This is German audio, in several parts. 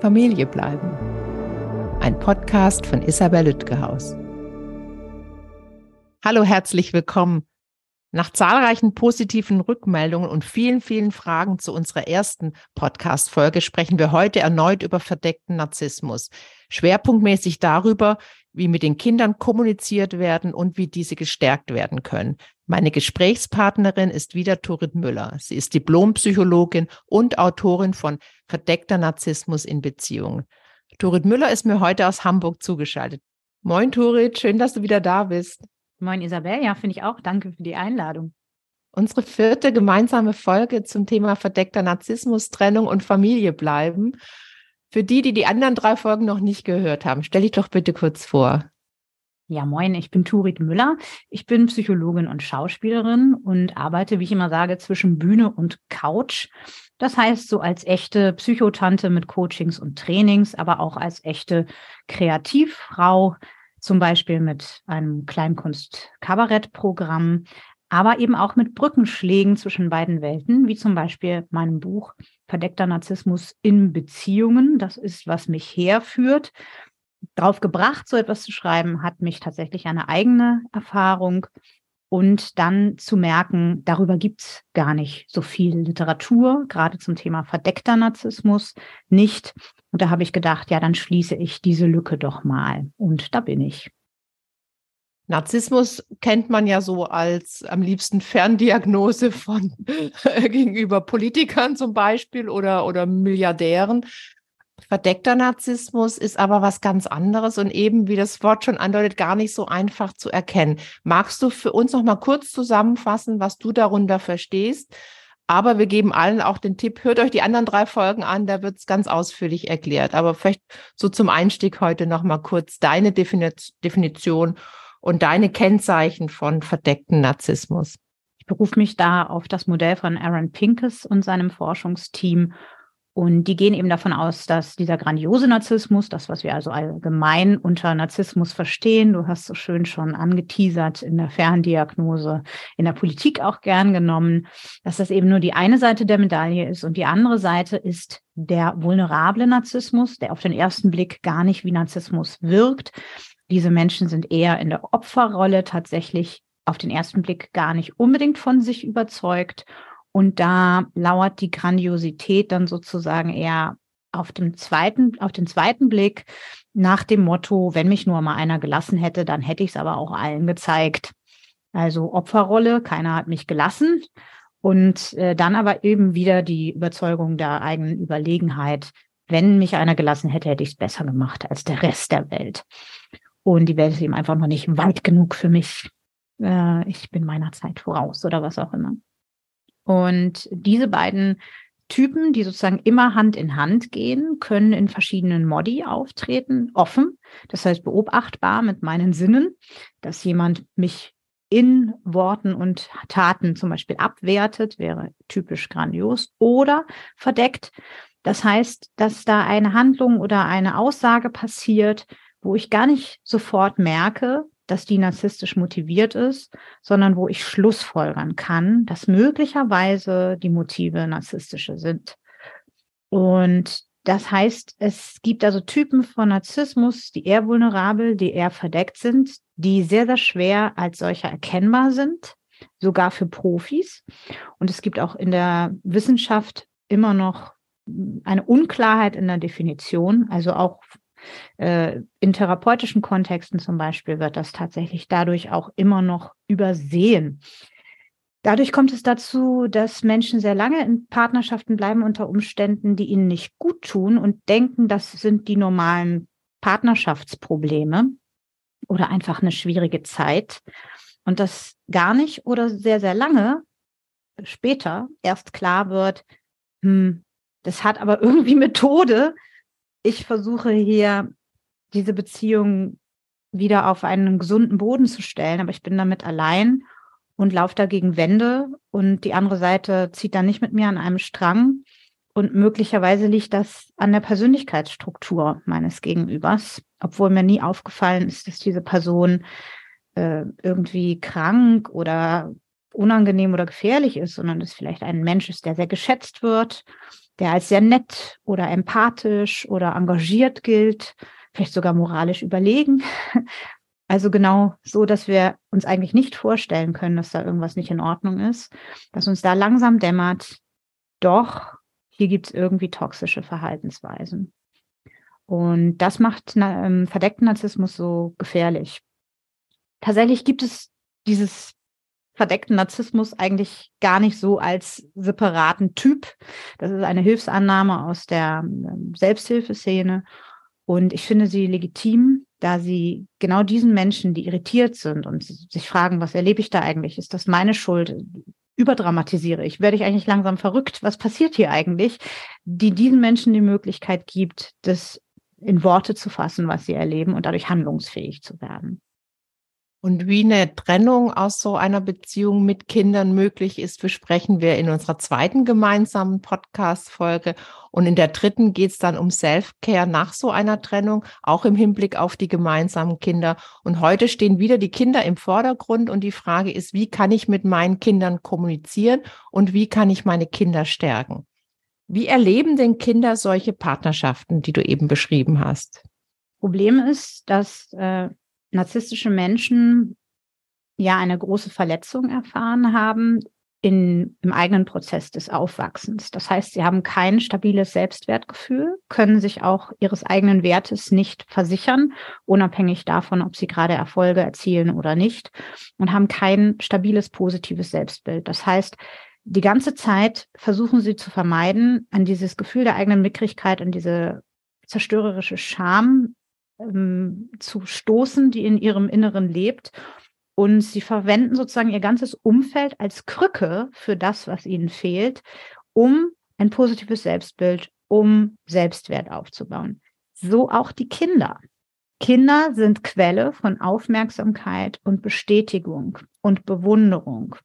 Familie bleiben. Ein Podcast von Isabel Lütgehaus. Hallo, herzlich willkommen. Nach zahlreichen positiven Rückmeldungen und vielen, vielen Fragen zu unserer ersten Podcast-Folge sprechen wir heute erneut über verdeckten Narzissmus. Schwerpunktmäßig darüber, wie mit den Kindern kommuniziert werden und wie diese gestärkt werden können. Meine Gesprächspartnerin ist wieder Turit Müller. Sie ist Diplompsychologin und Autorin von Verdeckter Narzissmus in Beziehungen. Turit Müller ist mir heute aus Hamburg zugeschaltet. Moin Turit, schön, dass du wieder da bist. Moin Isabel, ja, finde ich auch. Danke für die Einladung. Unsere vierte gemeinsame Folge zum Thema verdeckter Narzissmus, Trennung und Familie bleiben. Für die, die die anderen drei Folgen noch nicht gehört haben, stell dich doch bitte kurz vor. Ja, moin, ich bin Turit Müller. Ich bin Psychologin und Schauspielerin und arbeite, wie ich immer sage, zwischen Bühne und Couch. Das heißt, so als echte Psychotante mit Coachings und Trainings, aber auch als echte Kreativfrau, zum Beispiel mit einem Kleinkunst-Kabarett-Programm, aber eben auch mit Brückenschlägen zwischen beiden Welten, wie zum Beispiel meinem Buch Verdeckter Narzissmus in Beziehungen. Das ist, was mich herführt. Drauf gebracht, so etwas zu schreiben, hat mich tatsächlich eine eigene Erfahrung und dann zu merken, darüber gibt es gar nicht so viel Literatur, gerade zum Thema verdeckter Narzissmus nicht. Und da habe ich gedacht, ja, dann schließe ich diese Lücke doch mal. Und da bin ich. Narzissmus kennt man ja so als am liebsten Ferndiagnose von gegenüber Politikern zum Beispiel oder, oder Milliardären. Verdeckter Narzissmus ist aber was ganz anderes und eben, wie das Wort schon andeutet, gar nicht so einfach zu erkennen. Magst du für uns noch mal kurz zusammenfassen, was du darunter verstehst? Aber wir geben allen auch den Tipp, hört euch die anderen drei Folgen an, da wird es ganz ausführlich erklärt. Aber vielleicht so zum Einstieg heute noch mal kurz deine Definition und deine Kennzeichen von verdeckten Narzissmus. Ich berufe mich da auf das Modell von Aaron Pinkes und seinem Forschungsteam und die gehen eben davon aus, dass dieser grandiose Narzissmus, das, was wir also allgemein unter Narzissmus verstehen, du hast so schön schon angeteasert in der Ferndiagnose, in der Politik auch gern genommen, dass das eben nur die eine Seite der Medaille ist und die andere Seite ist der vulnerable Narzissmus, der auf den ersten Blick gar nicht wie Narzissmus wirkt. Diese Menschen sind eher in der Opferrolle tatsächlich auf den ersten Blick gar nicht unbedingt von sich überzeugt und da lauert die Grandiosität dann sozusagen eher auf dem zweiten, auf den zweiten Blick nach dem Motto, wenn mich nur mal einer gelassen hätte, dann hätte ich es aber auch allen gezeigt. Also Opferrolle, keiner hat mich gelassen. Und äh, dann aber eben wieder die Überzeugung der eigenen Überlegenheit. Wenn mich einer gelassen hätte, hätte ich es besser gemacht als der Rest der Welt. Und die Welt ist eben einfach noch nicht weit genug für mich. Äh, ich bin meiner Zeit voraus oder was auch immer. Und diese beiden Typen, die sozusagen immer Hand in Hand gehen, können in verschiedenen Modi auftreten, offen, das heißt beobachtbar mit meinen Sinnen, dass jemand mich in Worten und Taten zum Beispiel abwertet, wäre typisch grandios, oder verdeckt. Das heißt, dass da eine Handlung oder eine Aussage passiert, wo ich gar nicht sofort merke, dass die narzisstisch motiviert ist, sondern wo ich schlussfolgern kann, dass möglicherweise die Motive narzisstische sind. Und das heißt, es gibt also Typen von Narzissmus, die eher vulnerabel, die eher verdeckt sind, die sehr, sehr schwer als solcher erkennbar sind, sogar für Profis. Und es gibt auch in der Wissenschaft immer noch eine Unklarheit in der Definition, also auch äh, in therapeutischen Kontexten zum Beispiel wird das tatsächlich dadurch auch immer noch übersehen. Dadurch kommt es dazu, dass Menschen sehr lange in Partnerschaften bleiben unter Umständen, die ihnen nicht gut tun und denken, das sind die normalen Partnerschaftsprobleme oder einfach eine schwierige Zeit. Und das gar nicht oder sehr, sehr lange später erst klar wird, hm, das hat aber irgendwie Methode, ich versuche hier diese Beziehung wieder auf einen gesunden Boden zu stellen, aber ich bin damit allein und laufe dagegen Wände und die andere Seite zieht dann nicht mit mir an einem Strang. Und möglicherweise liegt das an der Persönlichkeitsstruktur meines Gegenübers, obwohl mir nie aufgefallen ist, dass diese Person äh, irgendwie krank oder unangenehm oder gefährlich ist, sondern dass vielleicht ein Mensch ist, der sehr geschätzt wird der als sehr nett oder empathisch oder engagiert gilt, vielleicht sogar moralisch überlegen. Also genau so, dass wir uns eigentlich nicht vorstellen können, dass da irgendwas nicht in Ordnung ist, dass uns da langsam dämmert, doch, hier gibt es irgendwie toxische Verhaltensweisen. Und das macht ähm, verdeckten Narzissmus so gefährlich. Tatsächlich gibt es dieses verdeckten Narzissmus eigentlich gar nicht so als separaten Typ. Das ist eine Hilfsannahme aus der ähm, Selbsthilfeszene. Und ich finde sie legitim, da sie genau diesen Menschen, die irritiert sind und sich fragen, was erlebe ich da eigentlich? Ist das meine Schuld? Überdramatisiere ich? Werde ich eigentlich langsam verrückt? Was passiert hier eigentlich? Die diesen Menschen die Möglichkeit gibt, das in Worte zu fassen, was sie erleben und dadurch handlungsfähig zu werden. Und wie eine Trennung aus so einer Beziehung mit Kindern möglich ist, besprechen wir in unserer zweiten gemeinsamen Podcast-Folge. Und in der dritten geht es dann um Self-Care nach so einer Trennung, auch im Hinblick auf die gemeinsamen Kinder. Und heute stehen wieder die Kinder im Vordergrund und die Frage ist, wie kann ich mit meinen Kindern kommunizieren und wie kann ich meine Kinder stärken? Wie erleben denn Kinder solche Partnerschaften, die du eben beschrieben hast? Problem ist, dass äh, narzisstische Menschen ja eine große Verletzung erfahren haben in, im eigenen Prozess des Aufwachsens. Das heißt, sie haben kein stabiles Selbstwertgefühl, können sich auch ihres eigenen Wertes nicht versichern, unabhängig davon, ob sie gerade Erfolge erzielen oder nicht, und haben kein stabiles positives Selbstbild. Das heißt, die ganze Zeit versuchen sie zu vermeiden, an dieses Gefühl der eigenen Mickrigkeit, an diese zerstörerische Scham ähm, zu stoßen, die in ihrem Inneren lebt. Und sie verwenden sozusagen ihr ganzes Umfeld als Krücke für das, was ihnen fehlt, um ein positives Selbstbild, um Selbstwert aufzubauen. So auch die Kinder. Kinder sind Quelle von Aufmerksamkeit und Bestätigung und Bewunderung.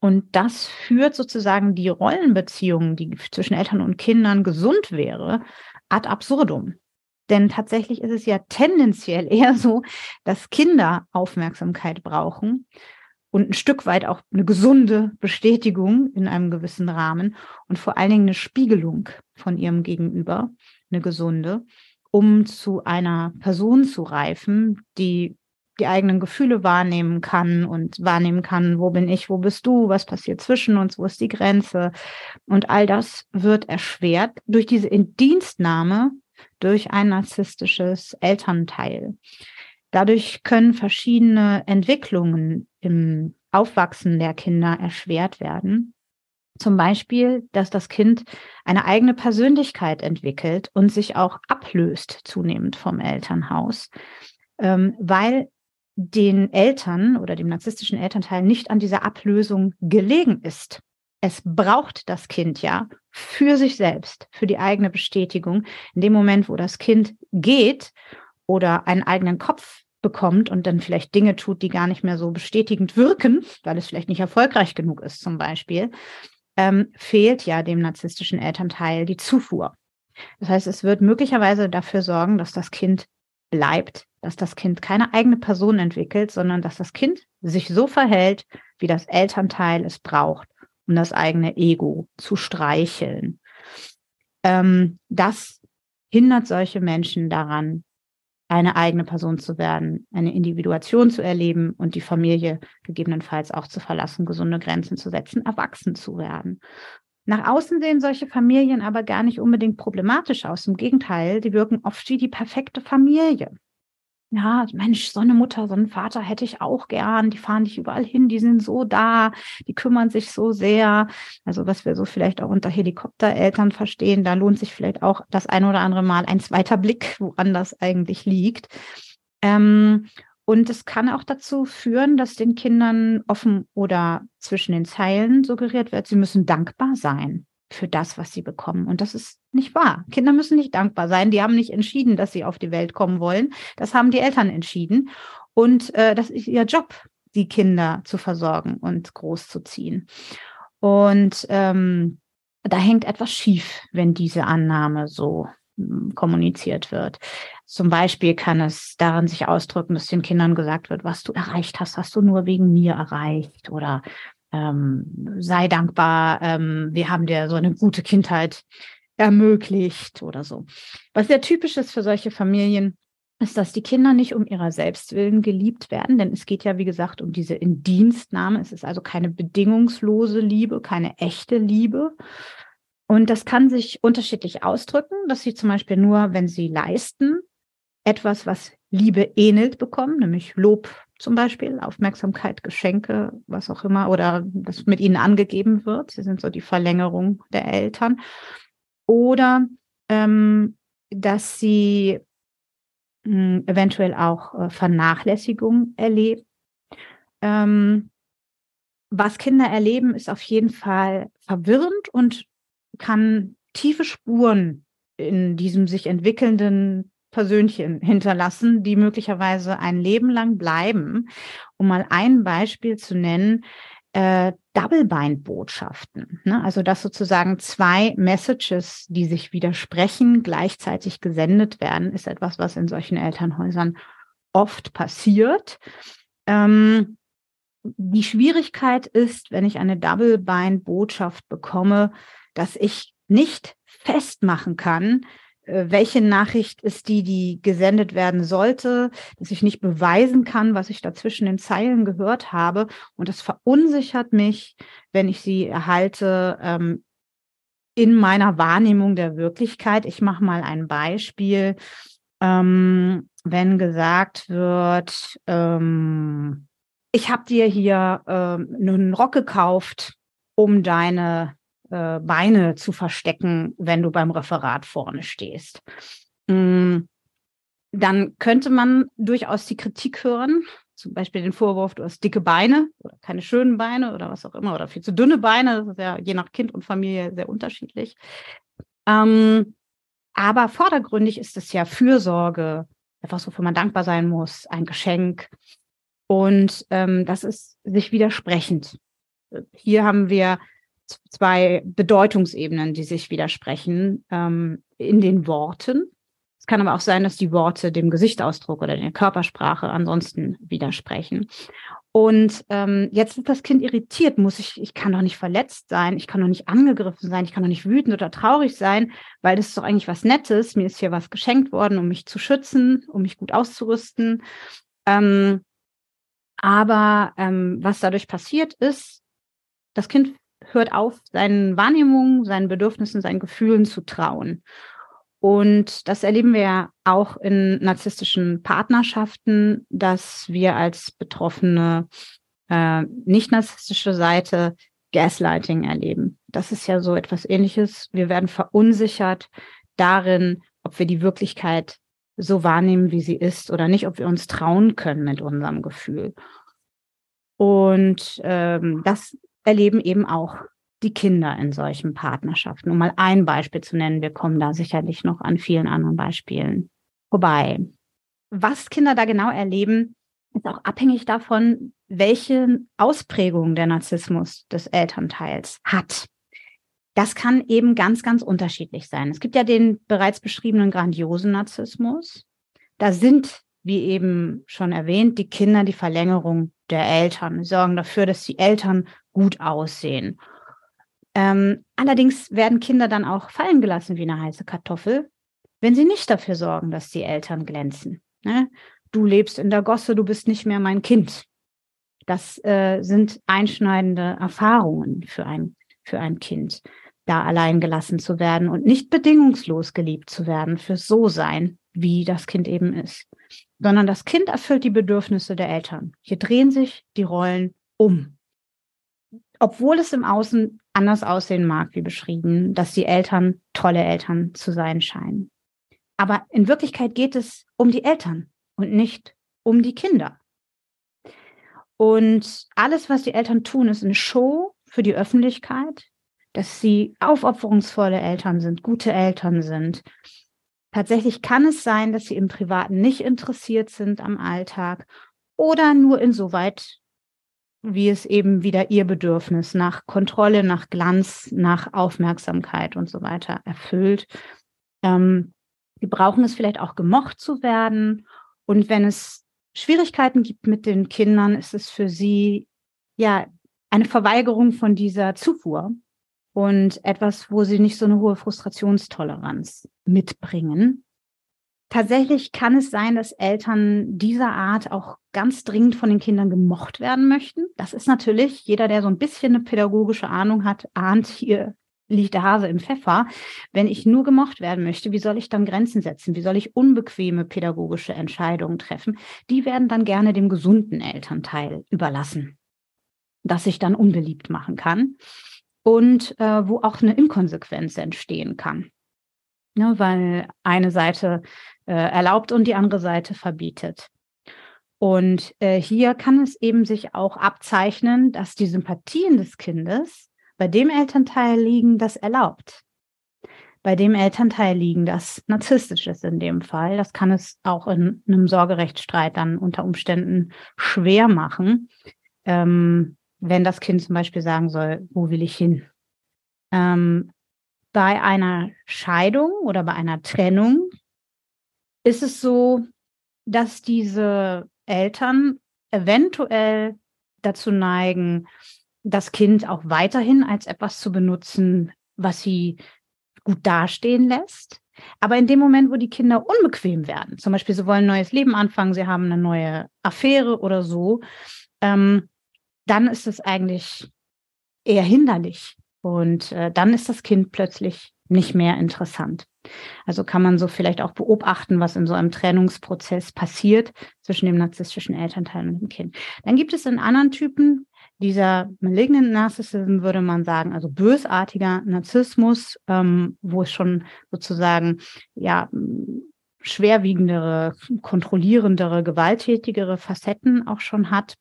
Und das führt sozusagen die Rollenbeziehungen, die zwischen Eltern und Kindern gesund wäre, ad absurdum. Denn tatsächlich ist es ja tendenziell eher so, dass Kinder Aufmerksamkeit brauchen und ein Stück weit auch eine gesunde Bestätigung in einem gewissen Rahmen und vor allen Dingen eine Spiegelung von ihrem Gegenüber, eine gesunde, um zu einer Person zu reifen, die die eigenen Gefühle wahrnehmen kann und wahrnehmen kann, wo bin ich, wo bist du, was passiert zwischen uns, wo ist die Grenze. Und all das wird erschwert durch diese Indienstnahme durch ein narzisstisches Elternteil. Dadurch können verschiedene Entwicklungen im Aufwachsen der Kinder erschwert werden. Zum Beispiel, dass das Kind eine eigene Persönlichkeit entwickelt und sich auch ablöst zunehmend vom Elternhaus, ähm, weil den Eltern oder dem narzisstischen Elternteil nicht an dieser Ablösung gelegen ist es braucht das Kind ja für sich selbst, für die eigene Bestätigung. In dem Moment, wo das Kind geht oder einen eigenen Kopf bekommt und dann vielleicht Dinge tut, die gar nicht mehr so bestätigend wirken, weil es vielleicht nicht erfolgreich genug ist zum Beispiel, ähm, fehlt ja dem narzisstischen Elternteil die Zufuhr. Das heißt, es wird möglicherweise dafür sorgen, dass das Kind bleibt, dass das Kind keine eigene Person entwickelt, sondern dass das Kind sich so verhält, wie das Elternteil es braucht um das eigene Ego zu streicheln. Ähm, das hindert solche Menschen daran, eine eigene Person zu werden, eine Individuation zu erleben und die Familie gegebenenfalls auch zu verlassen, gesunde Grenzen zu setzen, erwachsen zu werden. Nach außen sehen solche Familien aber gar nicht unbedingt problematisch aus. Im Gegenteil, die wirken oft wie die perfekte Familie ja, Mensch, so eine Mutter, so einen Vater hätte ich auch gern. Die fahren dich überall hin, die sind so da, die kümmern sich so sehr. Also was wir so vielleicht auch unter Helikoptereltern verstehen, da lohnt sich vielleicht auch das ein oder andere Mal ein zweiter Blick, woran das eigentlich liegt. Ähm, und es kann auch dazu führen, dass den Kindern offen oder zwischen den Zeilen suggeriert wird, sie müssen dankbar sein für das, was sie bekommen. Und das ist nicht wahr. Kinder müssen nicht dankbar sein. Die haben nicht entschieden, dass sie auf die Welt kommen wollen. Das haben die Eltern entschieden. Und äh, das ist ihr Job, die Kinder zu versorgen und großzuziehen. Und ähm, da hängt etwas schief, wenn diese Annahme so hm, kommuniziert wird. Zum Beispiel kann es darin sich ausdrücken, dass den Kindern gesagt wird, was du erreicht hast, hast du nur wegen mir erreicht oder ähm, sei dankbar, ähm, wir haben dir so eine gute Kindheit ermöglicht oder so. Was sehr typisch ist für solche Familien, ist, dass die Kinder nicht um ihrer selbst willen geliebt werden, denn es geht ja, wie gesagt, um diese Indienstnahme. Es ist also keine bedingungslose Liebe, keine echte Liebe. Und das kann sich unterschiedlich ausdrücken, dass sie zum Beispiel nur, wenn sie leisten, etwas, was Liebe ähnelt, bekommen, nämlich Lob zum Beispiel, Aufmerksamkeit, Geschenke, was auch immer, oder das mit ihnen angegeben wird. Sie sind so die Verlängerung der Eltern. Oder ähm, dass sie mh, eventuell auch äh, Vernachlässigung erleben. Ähm, was Kinder erleben, ist auf jeden Fall verwirrend und kann tiefe Spuren in diesem sich entwickelnden Persönchen hinterlassen, die möglicherweise ein Leben lang bleiben. Um mal ein Beispiel zu nennen, äh, Double-Bind-Botschaften. Ne? Also dass sozusagen zwei Messages, die sich widersprechen, gleichzeitig gesendet werden, ist etwas, was in solchen Elternhäusern oft passiert. Ähm, die Schwierigkeit ist, wenn ich eine Double-Bind-Botschaft bekomme, dass ich nicht festmachen kann, welche Nachricht ist die, die gesendet werden sollte, dass ich nicht beweisen kann, was ich da zwischen den Zeilen gehört habe. Und das verunsichert mich, wenn ich sie erhalte ähm, in meiner Wahrnehmung der Wirklichkeit. Ich mache mal ein Beispiel. Ähm, wenn gesagt wird, ähm, ich habe dir hier ähm, einen Rock gekauft, um deine äh, Beine zu verstecken, wenn du beim Referat vorne stehst. Mm, dann könnte man durchaus die Kritik hören, zum Beispiel den Vorwurf, du hast dicke Beine oder keine schönen Beine oder was auch immer oder viel zu dünne Beine. Das ist ja je nach Kind und Familie sehr unterschiedlich. Ähm, aber vordergründig ist es ja Fürsorge, etwas, wofür man dankbar sein muss, ein Geschenk. Und ähm, das ist sich widersprechend. Hier haben wir zwei Bedeutungsebenen, die sich widersprechen ähm, in den Worten. Es kann aber auch sein, dass die Worte dem Gesichtsausdruck oder der Körpersprache ansonsten widersprechen. Und ähm, jetzt ist das Kind irritiert, muss ich, ich kann doch nicht verletzt sein, ich kann doch nicht angegriffen sein, ich kann doch nicht wütend oder traurig sein, weil das ist doch eigentlich was Nettes. Mir ist hier was geschenkt worden, um mich zu schützen, um mich gut auszurüsten. Ähm, aber ähm, was dadurch passiert ist, das Kind hört auf, seinen Wahrnehmungen, seinen Bedürfnissen, seinen Gefühlen zu trauen. Und das erleben wir ja auch in narzisstischen Partnerschaften, dass wir als Betroffene äh, nicht narzisstische Seite Gaslighting erleben. Das ist ja so etwas ähnliches. Wir werden verunsichert darin, ob wir die Wirklichkeit so wahrnehmen, wie sie ist oder nicht, ob wir uns trauen können mit unserem Gefühl. Und ähm, das erleben eben auch die Kinder in solchen Partnerschaften. Um mal ein Beispiel zu nennen, wir kommen da sicherlich noch an vielen anderen Beispielen vorbei. Was Kinder da genau erleben, ist auch abhängig davon, welche Ausprägung der Narzissmus des Elternteils hat. Das kann eben ganz, ganz unterschiedlich sein. Es gibt ja den bereits beschriebenen grandiosen Narzissmus. Da sind, wie eben schon erwähnt, die Kinder die Verlängerung der Eltern, Sie sorgen dafür, dass die Eltern gut aussehen. Ähm, allerdings werden Kinder dann auch fallen gelassen wie eine heiße Kartoffel, wenn sie nicht dafür sorgen, dass die Eltern glänzen. Ne? Du lebst in der Gosse, du bist nicht mehr mein Kind. Das äh, sind einschneidende Erfahrungen für ein, für ein Kind, da allein gelassen zu werden und nicht bedingungslos geliebt zu werden für so sein, wie das Kind eben ist, sondern das Kind erfüllt die Bedürfnisse der Eltern. Hier drehen sich die Rollen um obwohl es im Außen anders aussehen mag, wie beschrieben, dass die Eltern tolle Eltern zu sein scheinen. Aber in Wirklichkeit geht es um die Eltern und nicht um die Kinder. Und alles, was die Eltern tun, ist eine Show für die Öffentlichkeit, dass sie aufopferungsvolle Eltern sind, gute Eltern sind. Tatsächlich kann es sein, dass sie im Privaten nicht interessiert sind am Alltag oder nur insoweit wie es eben wieder ihr Bedürfnis nach Kontrolle, nach Glanz, nach Aufmerksamkeit und so weiter erfüllt. Ähm, die brauchen es vielleicht auch gemocht zu werden. Und wenn es Schwierigkeiten gibt mit den Kindern, ist es für sie ja eine Verweigerung von dieser Zufuhr. und etwas, wo sie nicht so eine hohe Frustrationstoleranz mitbringen. Tatsächlich kann es sein, dass Eltern dieser Art auch ganz dringend von den Kindern gemocht werden möchten. Das ist natürlich, jeder, der so ein bisschen eine pädagogische Ahnung hat, ahnt, hier liegt der Hase im Pfeffer. Wenn ich nur gemocht werden möchte, wie soll ich dann Grenzen setzen? Wie soll ich unbequeme pädagogische Entscheidungen treffen? Die werden dann gerne dem gesunden Elternteil überlassen, das sich dann unbeliebt machen kann und äh, wo auch eine Inkonsequenz entstehen kann. Ne, weil eine Seite äh, erlaubt und die andere Seite verbietet. Und äh, hier kann es eben sich auch abzeichnen, dass die Sympathien des Kindes bei dem Elternteil liegen, das erlaubt. Bei dem Elternteil liegen, das narzisstisch ist in dem Fall. Das kann es auch in einem Sorgerechtsstreit dann unter Umständen schwer machen, ähm, wenn das Kind zum Beispiel sagen soll, wo will ich hin? Ähm, bei einer Scheidung oder bei einer Trennung ist es so, dass diese Eltern eventuell dazu neigen, das Kind auch weiterhin als etwas zu benutzen, was sie gut dastehen lässt. Aber in dem Moment, wo die Kinder unbequem werden, zum Beispiel sie wollen ein neues Leben anfangen, sie haben eine neue Affäre oder so, ähm, dann ist es eigentlich eher hinderlich. Und äh, dann ist das Kind plötzlich nicht mehr interessant. Also kann man so vielleicht auch beobachten, was in so einem Trennungsprozess passiert zwischen dem narzisstischen Elternteil und dem Kind. Dann gibt es in anderen Typen dieser malignant Narcissism, würde man sagen, also bösartiger Narzissmus, ähm, wo es schon sozusagen ja schwerwiegendere, kontrollierendere, gewalttätigere Facetten auch schon hat.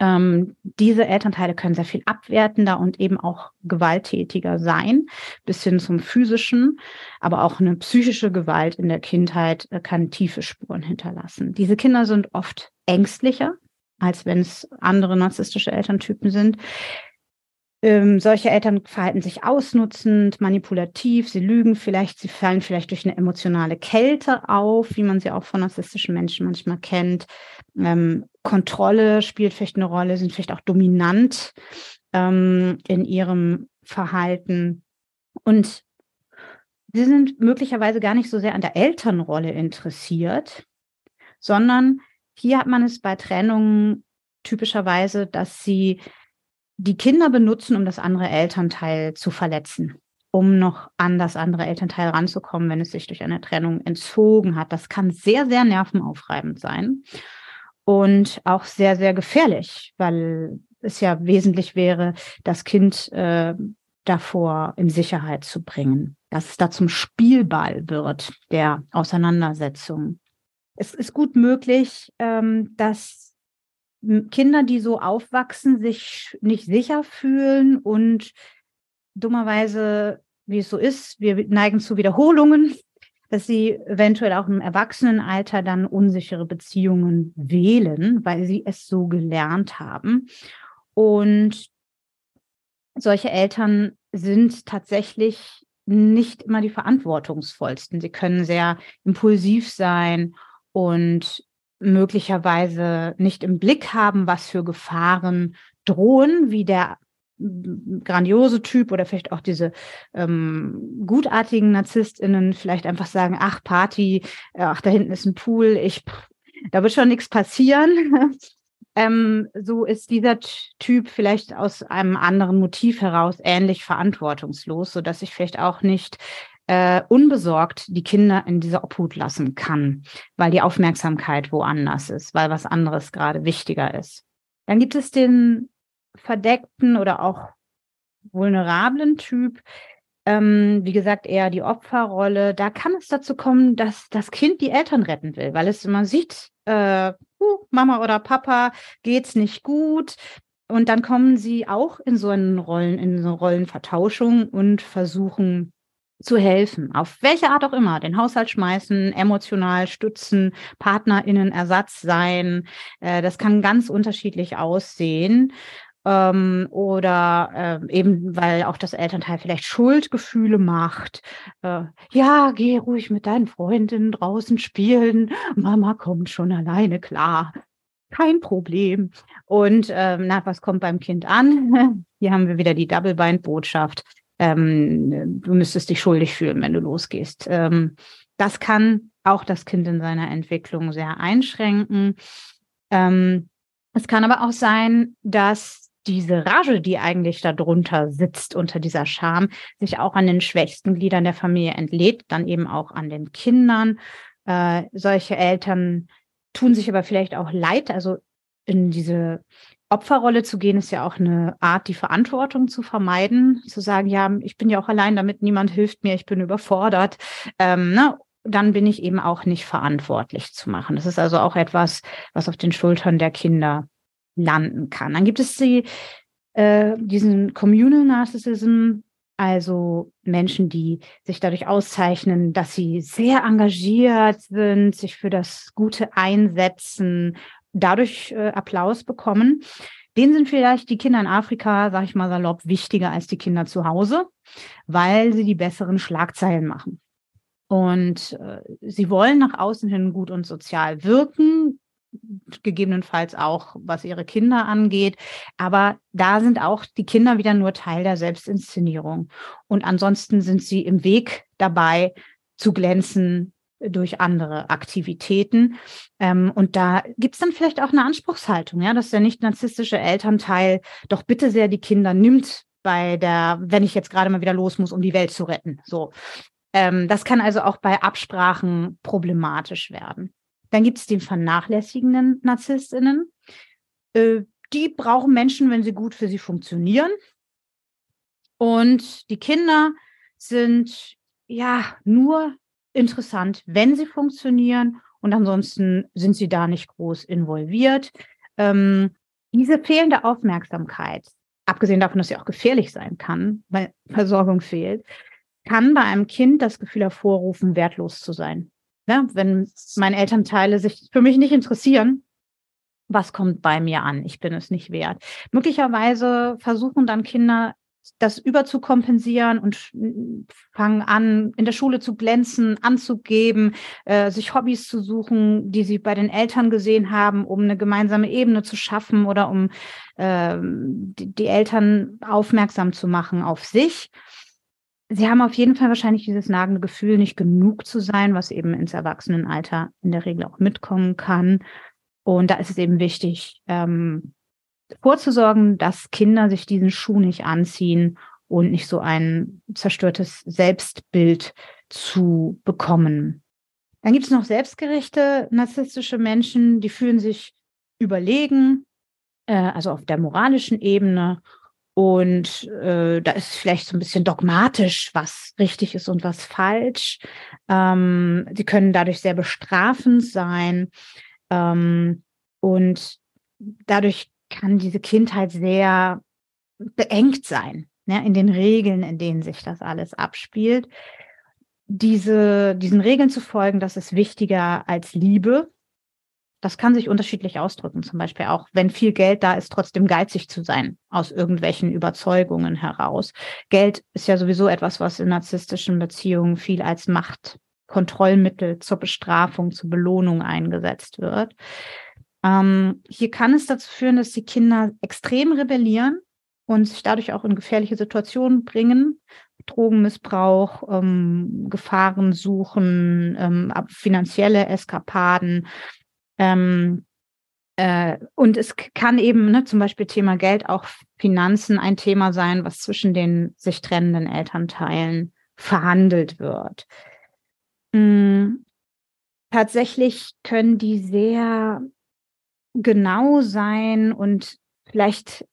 Ähm, diese Elternteile können sehr viel abwertender und eben auch gewalttätiger sein, bis hin zum physischen, aber auch eine psychische Gewalt in der Kindheit äh, kann tiefe Spuren hinterlassen. Diese Kinder sind oft ängstlicher, als wenn es andere narzisstische Elterntypen sind. Ähm, solche Eltern verhalten sich ausnutzend, manipulativ, sie lügen vielleicht, sie fallen vielleicht durch eine emotionale Kälte auf, wie man sie auch von narzisstischen Menschen manchmal kennt. Ähm, Kontrolle spielt vielleicht eine Rolle, sind vielleicht auch dominant ähm, in ihrem Verhalten. Und sie sind möglicherweise gar nicht so sehr an der Elternrolle interessiert, sondern hier hat man es bei Trennungen typischerweise, dass sie die Kinder benutzen, um das andere Elternteil zu verletzen, um noch an das andere Elternteil ranzukommen, wenn es sich durch eine Trennung entzogen hat. Das kann sehr, sehr nervenaufreibend sein und auch sehr, sehr gefährlich, weil es ja wesentlich wäre, das Kind äh, davor in Sicherheit zu bringen, dass es da zum Spielball wird der Auseinandersetzung. Es ist gut möglich, ähm, dass Kinder, die so aufwachsen, sich nicht sicher fühlen und dummerweise, wie es so ist, wir neigen zu Wiederholungen, dass sie eventuell auch im Erwachsenenalter dann unsichere Beziehungen wählen, weil sie es so gelernt haben. Und solche Eltern sind tatsächlich nicht immer die verantwortungsvollsten. Sie können sehr impulsiv sein und möglicherweise nicht im Blick haben, was für Gefahren drohen, wie der grandiose Typ oder vielleicht auch diese ähm, gutartigen NarzisstInnen vielleicht einfach sagen, ach, Party, ach, da hinten ist ein Pool, ich, da wird schon nichts passieren. ähm, so ist dieser Typ vielleicht aus einem anderen Motiv heraus ähnlich verantwortungslos, so dass ich vielleicht auch nicht äh, unbesorgt die Kinder in dieser Obhut lassen kann, weil die Aufmerksamkeit woanders ist, weil was anderes gerade wichtiger ist. Dann gibt es den verdeckten oder auch vulnerablen Typ, ähm, wie gesagt, eher die Opferrolle. Da kann es dazu kommen, dass das Kind die Eltern retten will, weil es immer sieht, äh, uh, Mama oder Papa geht's nicht gut. Und dann kommen sie auch in so einen Rollen, in so Rollenvertauschung und versuchen zu helfen, auf welche Art auch immer, den Haushalt schmeißen, emotional stützen, PartnerInnen Ersatz sein. Äh, das kann ganz unterschiedlich aussehen. Ähm, oder äh, eben, weil auch das Elternteil vielleicht Schuldgefühle macht. Äh, ja, geh ruhig mit deinen Freundinnen draußen spielen. Mama kommt schon alleine klar. Kein Problem. Und ähm, na, was kommt beim Kind an? Hier haben wir wieder die Double-Bind-Botschaft ähm, du müsstest dich schuldig fühlen, wenn du losgehst. Ähm, das kann auch das Kind in seiner Entwicklung sehr einschränken. Ähm, es kann aber auch sein, dass diese Rage, die eigentlich darunter sitzt, unter dieser Scham, sich auch an den schwächsten Gliedern der Familie entlädt, dann eben auch an den Kindern. Äh, solche Eltern tun sich aber vielleicht auch leid, also in diese Opferrolle zu gehen, ist ja auch eine Art, die Verantwortung zu vermeiden, zu sagen, ja, ich bin ja auch allein damit, niemand hilft mir, ich bin überfordert. Ähm, ne? Dann bin ich eben auch nicht verantwortlich zu machen. Das ist also auch etwas, was auf den Schultern der Kinder landen kann. Dann gibt es die, äh, diesen Communal Narcissism, also Menschen, die sich dadurch auszeichnen, dass sie sehr engagiert sind, sich für das Gute einsetzen, dadurch äh, Applaus bekommen. Denen sind vielleicht die Kinder in Afrika, sag ich mal salopp, wichtiger als die Kinder zu Hause, weil sie die besseren Schlagzeilen machen. Und äh, sie wollen nach außen hin gut und sozial wirken, gegebenenfalls auch was ihre Kinder angeht. Aber da sind auch die Kinder wieder nur Teil der Selbstinszenierung. Und ansonsten sind sie im Weg dabei zu glänzen, durch andere Aktivitäten. Ähm, und da gibt's dann vielleicht auch eine Anspruchshaltung, ja, dass der nicht narzisstische Elternteil doch bitte sehr die Kinder nimmt bei der, wenn ich jetzt gerade mal wieder los muss, um die Welt zu retten. So. Ähm, das kann also auch bei Absprachen problematisch werden. Dann gibt es den vernachlässigenden NarzisstInnen. Äh, die brauchen Menschen, wenn sie gut für sie funktionieren. Und die Kinder sind ja nur interessant, wenn sie funktionieren und ansonsten sind sie da nicht groß involviert. Ähm, diese fehlende Aufmerksamkeit, abgesehen davon, dass sie auch gefährlich sein kann, weil Versorgung fehlt, kann bei einem Kind das Gefühl hervorrufen, wertlos zu sein. Ja, wenn meine Elternteile sich für mich nicht interessieren, was kommt bei mir an? Ich bin es nicht wert. Möglicherweise versuchen dann Kinder das überzukompensieren und fangen an, in der Schule zu glänzen, anzugeben, äh, sich Hobbys zu suchen, die sie bei den Eltern gesehen haben, um eine gemeinsame Ebene zu schaffen oder um äh, die, die Eltern aufmerksam zu machen auf sich. Sie haben auf jeden Fall wahrscheinlich dieses nagende Gefühl, nicht genug zu sein, was eben ins Erwachsenenalter in der Regel auch mitkommen kann. Und da ist es eben wichtig, ähm, vorzusorgen, dass Kinder sich diesen Schuh nicht anziehen und nicht so ein zerstörtes Selbstbild zu bekommen. Dann gibt es noch selbstgerechte narzisstische Menschen, die fühlen sich überlegen, äh, also auf der moralischen Ebene. Und äh, da ist vielleicht so ein bisschen dogmatisch, was richtig ist und was falsch. Ähm, die können dadurch sehr bestrafend sein. Ähm, und dadurch kann diese Kindheit sehr beengt sein, ne, in den Regeln, in denen sich das alles abspielt. Diese, diesen Regeln zu folgen, das ist wichtiger als Liebe. Das kann sich unterschiedlich ausdrücken. Zum Beispiel auch, wenn viel Geld da ist, trotzdem geizig zu sein, aus irgendwelchen Überzeugungen heraus. Geld ist ja sowieso etwas, was in narzisstischen Beziehungen viel als Machtkontrollmittel zur Bestrafung, zur Belohnung eingesetzt wird. Ähm, hier kann es dazu führen, dass die Kinder extrem rebellieren und sich dadurch auch in gefährliche Situationen bringen. Drogenmissbrauch, ähm, Gefahren suchen, ähm, finanzielle Eskapaden. Ähm, äh, und es kann eben, ne, zum Beispiel Thema Geld, auch Finanzen ein Thema sein, was zwischen den sich trennenden Elternteilen verhandelt wird. Mhm. Tatsächlich können die sehr genau sein und vielleicht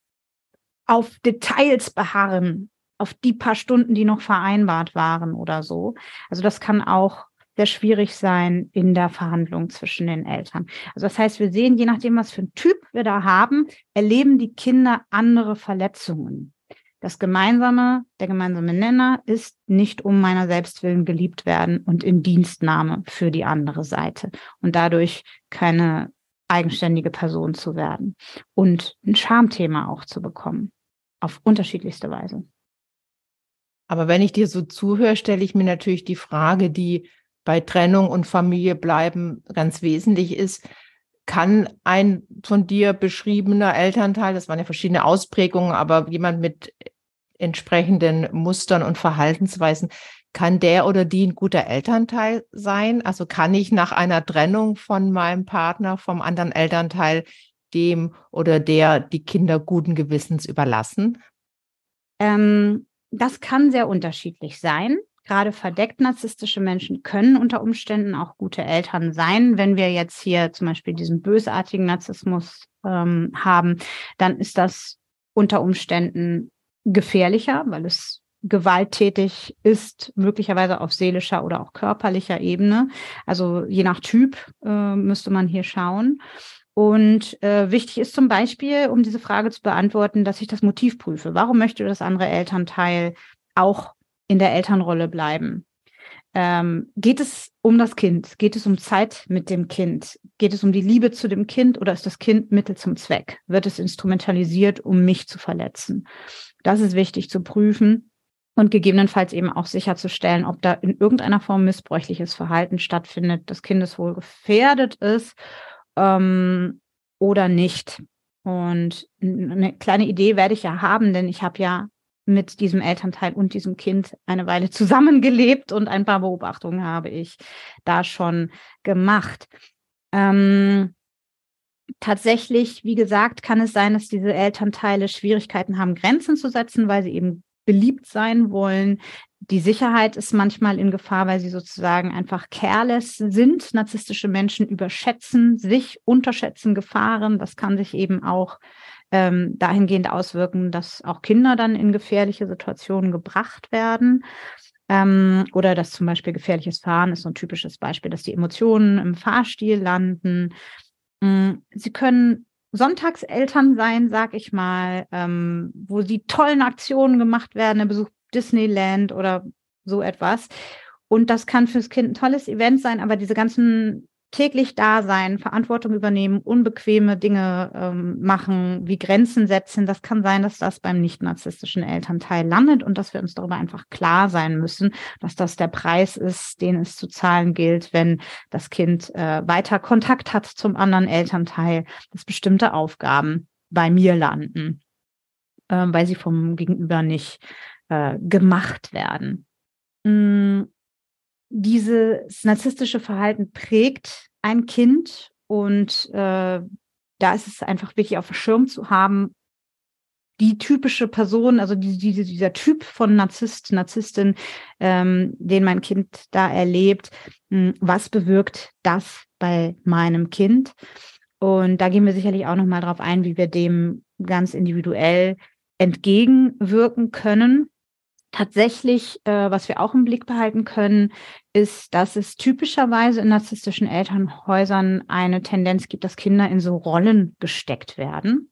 auf Details beharren, auf die paar Stunden, die noch vereinbart waren oder so. Also das kann auch sehr schwierig sein in der Verhandlung zwischen den Eltern. Also das heißt, wir sehen, je nachdem, was für ein Typ wir da haben, erleben die Kinder andere Verletzungen. Das gemeinsame, der gemeinsame Nenner ist nicht um meiner Selbstwillen geliebt werden und in Dienstnahme für die andere Seite und dadurch keine eigenständige Person zu werden und ein Schamthema auch zu bekommen. Auf unterschiedlichste Weise. Aber wenn ich dir so zuhöre, stelle ich mir natürlich die Frage, die bei Trennung und Familie bleiben ganz wesentlich ist. Kann ein von dir beschriebener Elternteil, das waren ja verschiedene Ausprägungen, aber jemand mit entsprechenden Mustern und Verhaltensweisen. Kann der oder die ein guter Elternteil sein? Also kann ich nach einer Trennung von meinem Partner, vom anderen Elternteil, dem oder der die Kinder guten Gewissens überlassen? Ähm, das kann sehr unterschiedlich sein. Gerade verdeckt narzisstische Menschen können unter Umständen auch gute Eltern sein. Wenn wir jetzt hier zum Beispiel diesen bösartigen Narzissmus ähm, haben, dann ist das unter Umständen gefährlicher, weil es gewalttätig ist, möglicherweise auf seelischer oder auch körperlicher Ebene. Also je nach Typ äh, müsste man hier schauen. Und äh, wichtig ist zum Beispiel, um diese Frage zu beantworten, dass ich das Motiv prüfe. Warum möchte das andere Elternteil auch in der Elternrolle bleiben? Ähm, geht es um das Kind? Geht es um Zeit mit dem Kind? Geht es um die Liebe zu dem Kind oder ist das Kind Mittel zum Zweck? Wird es instrumentalisiert, um mich zu verletzen? Das ist wichtig zu prüfen und gegebenenfalls eben auch sicherzustellen, ob da in irgendeiner Form missbräuchliches Verhalten stattfindet, das Kindeswohl gefährdet ist ähm, oder nicht. Und eine kleine Idee werde ich ja haben, denn ich habe ja mit diesem Elternteil und diesem Kind eine Weile zusammengelebt und ein paar Beobachtungen habe ich da schon gemacht. Ähm, tatsächlich, wie gesagt, kann es sein, dass diese Elternteile Schwierigkeiten haben, Grenzen zu setzen, weil sie eben beliebt sein wollen. Die Sicherheit ist manchmal in Gefahr, weil sie sozusagen einfach careless sind. Narzisstische Menschen überschätzen sich, unterschätzen Gefahren. Das kann sich eben auch ähm, dahingehend auswirken, dass auch Kinder dann in gefährliche Situationen gebracht werden. Ähm, oder dass zum Beispiel gefährliches Fahren ist so ein typisches Beispiel, dass die Emotionen im Fahrstil landen. Ähm, sie können Sonntagseltern sein, sag ich mal, ähm, wo die tollen Aktionen gemacht werden, der Besuch Disneyland oder so etwas. Und das kann fürs Kind ein tolles Event sein, aber diese ganzen täglich da sein, Verantwortung übernehmen, unbequeme Dinge ähm, machen, wie Grenzen setzen. Das kann sein, dass das beim nicht narzisstischen Elternteil landet und dass wir uns darüber einfach klar sein müssen, dass das der Preis ist, den es zu zahlen gilt, wenn das Kind äh, weiter Kontakt hat zum anderen Elternteil, dass bestimmte Aufgaben bei mir landen, äh, weil sie vom Gegenüber nicht äh, gemacht werden. Mm dieses narzisstische Verhalten prägt ein Kind und äh, da ist es einfach wichtig auf dem Schirm zu haben, die typische Person, also die, die, dieser Typ von Narzisst, Narzisstin, ähm, den mein Kind da erlebt, hm, was bewirkt das bei meinem Kind? Und da gehen wir sicherlich auch nochmal drauf ein, wie wir dem ganz individuell entgegenwirken können. Tatsächlich, äh, was wir auch im Blick behalten können, ist, dass es typischerweise in narzisstischen Elternhäusern eine Tendenz gibt, dass Kinder in so Rollen gesteckt werden.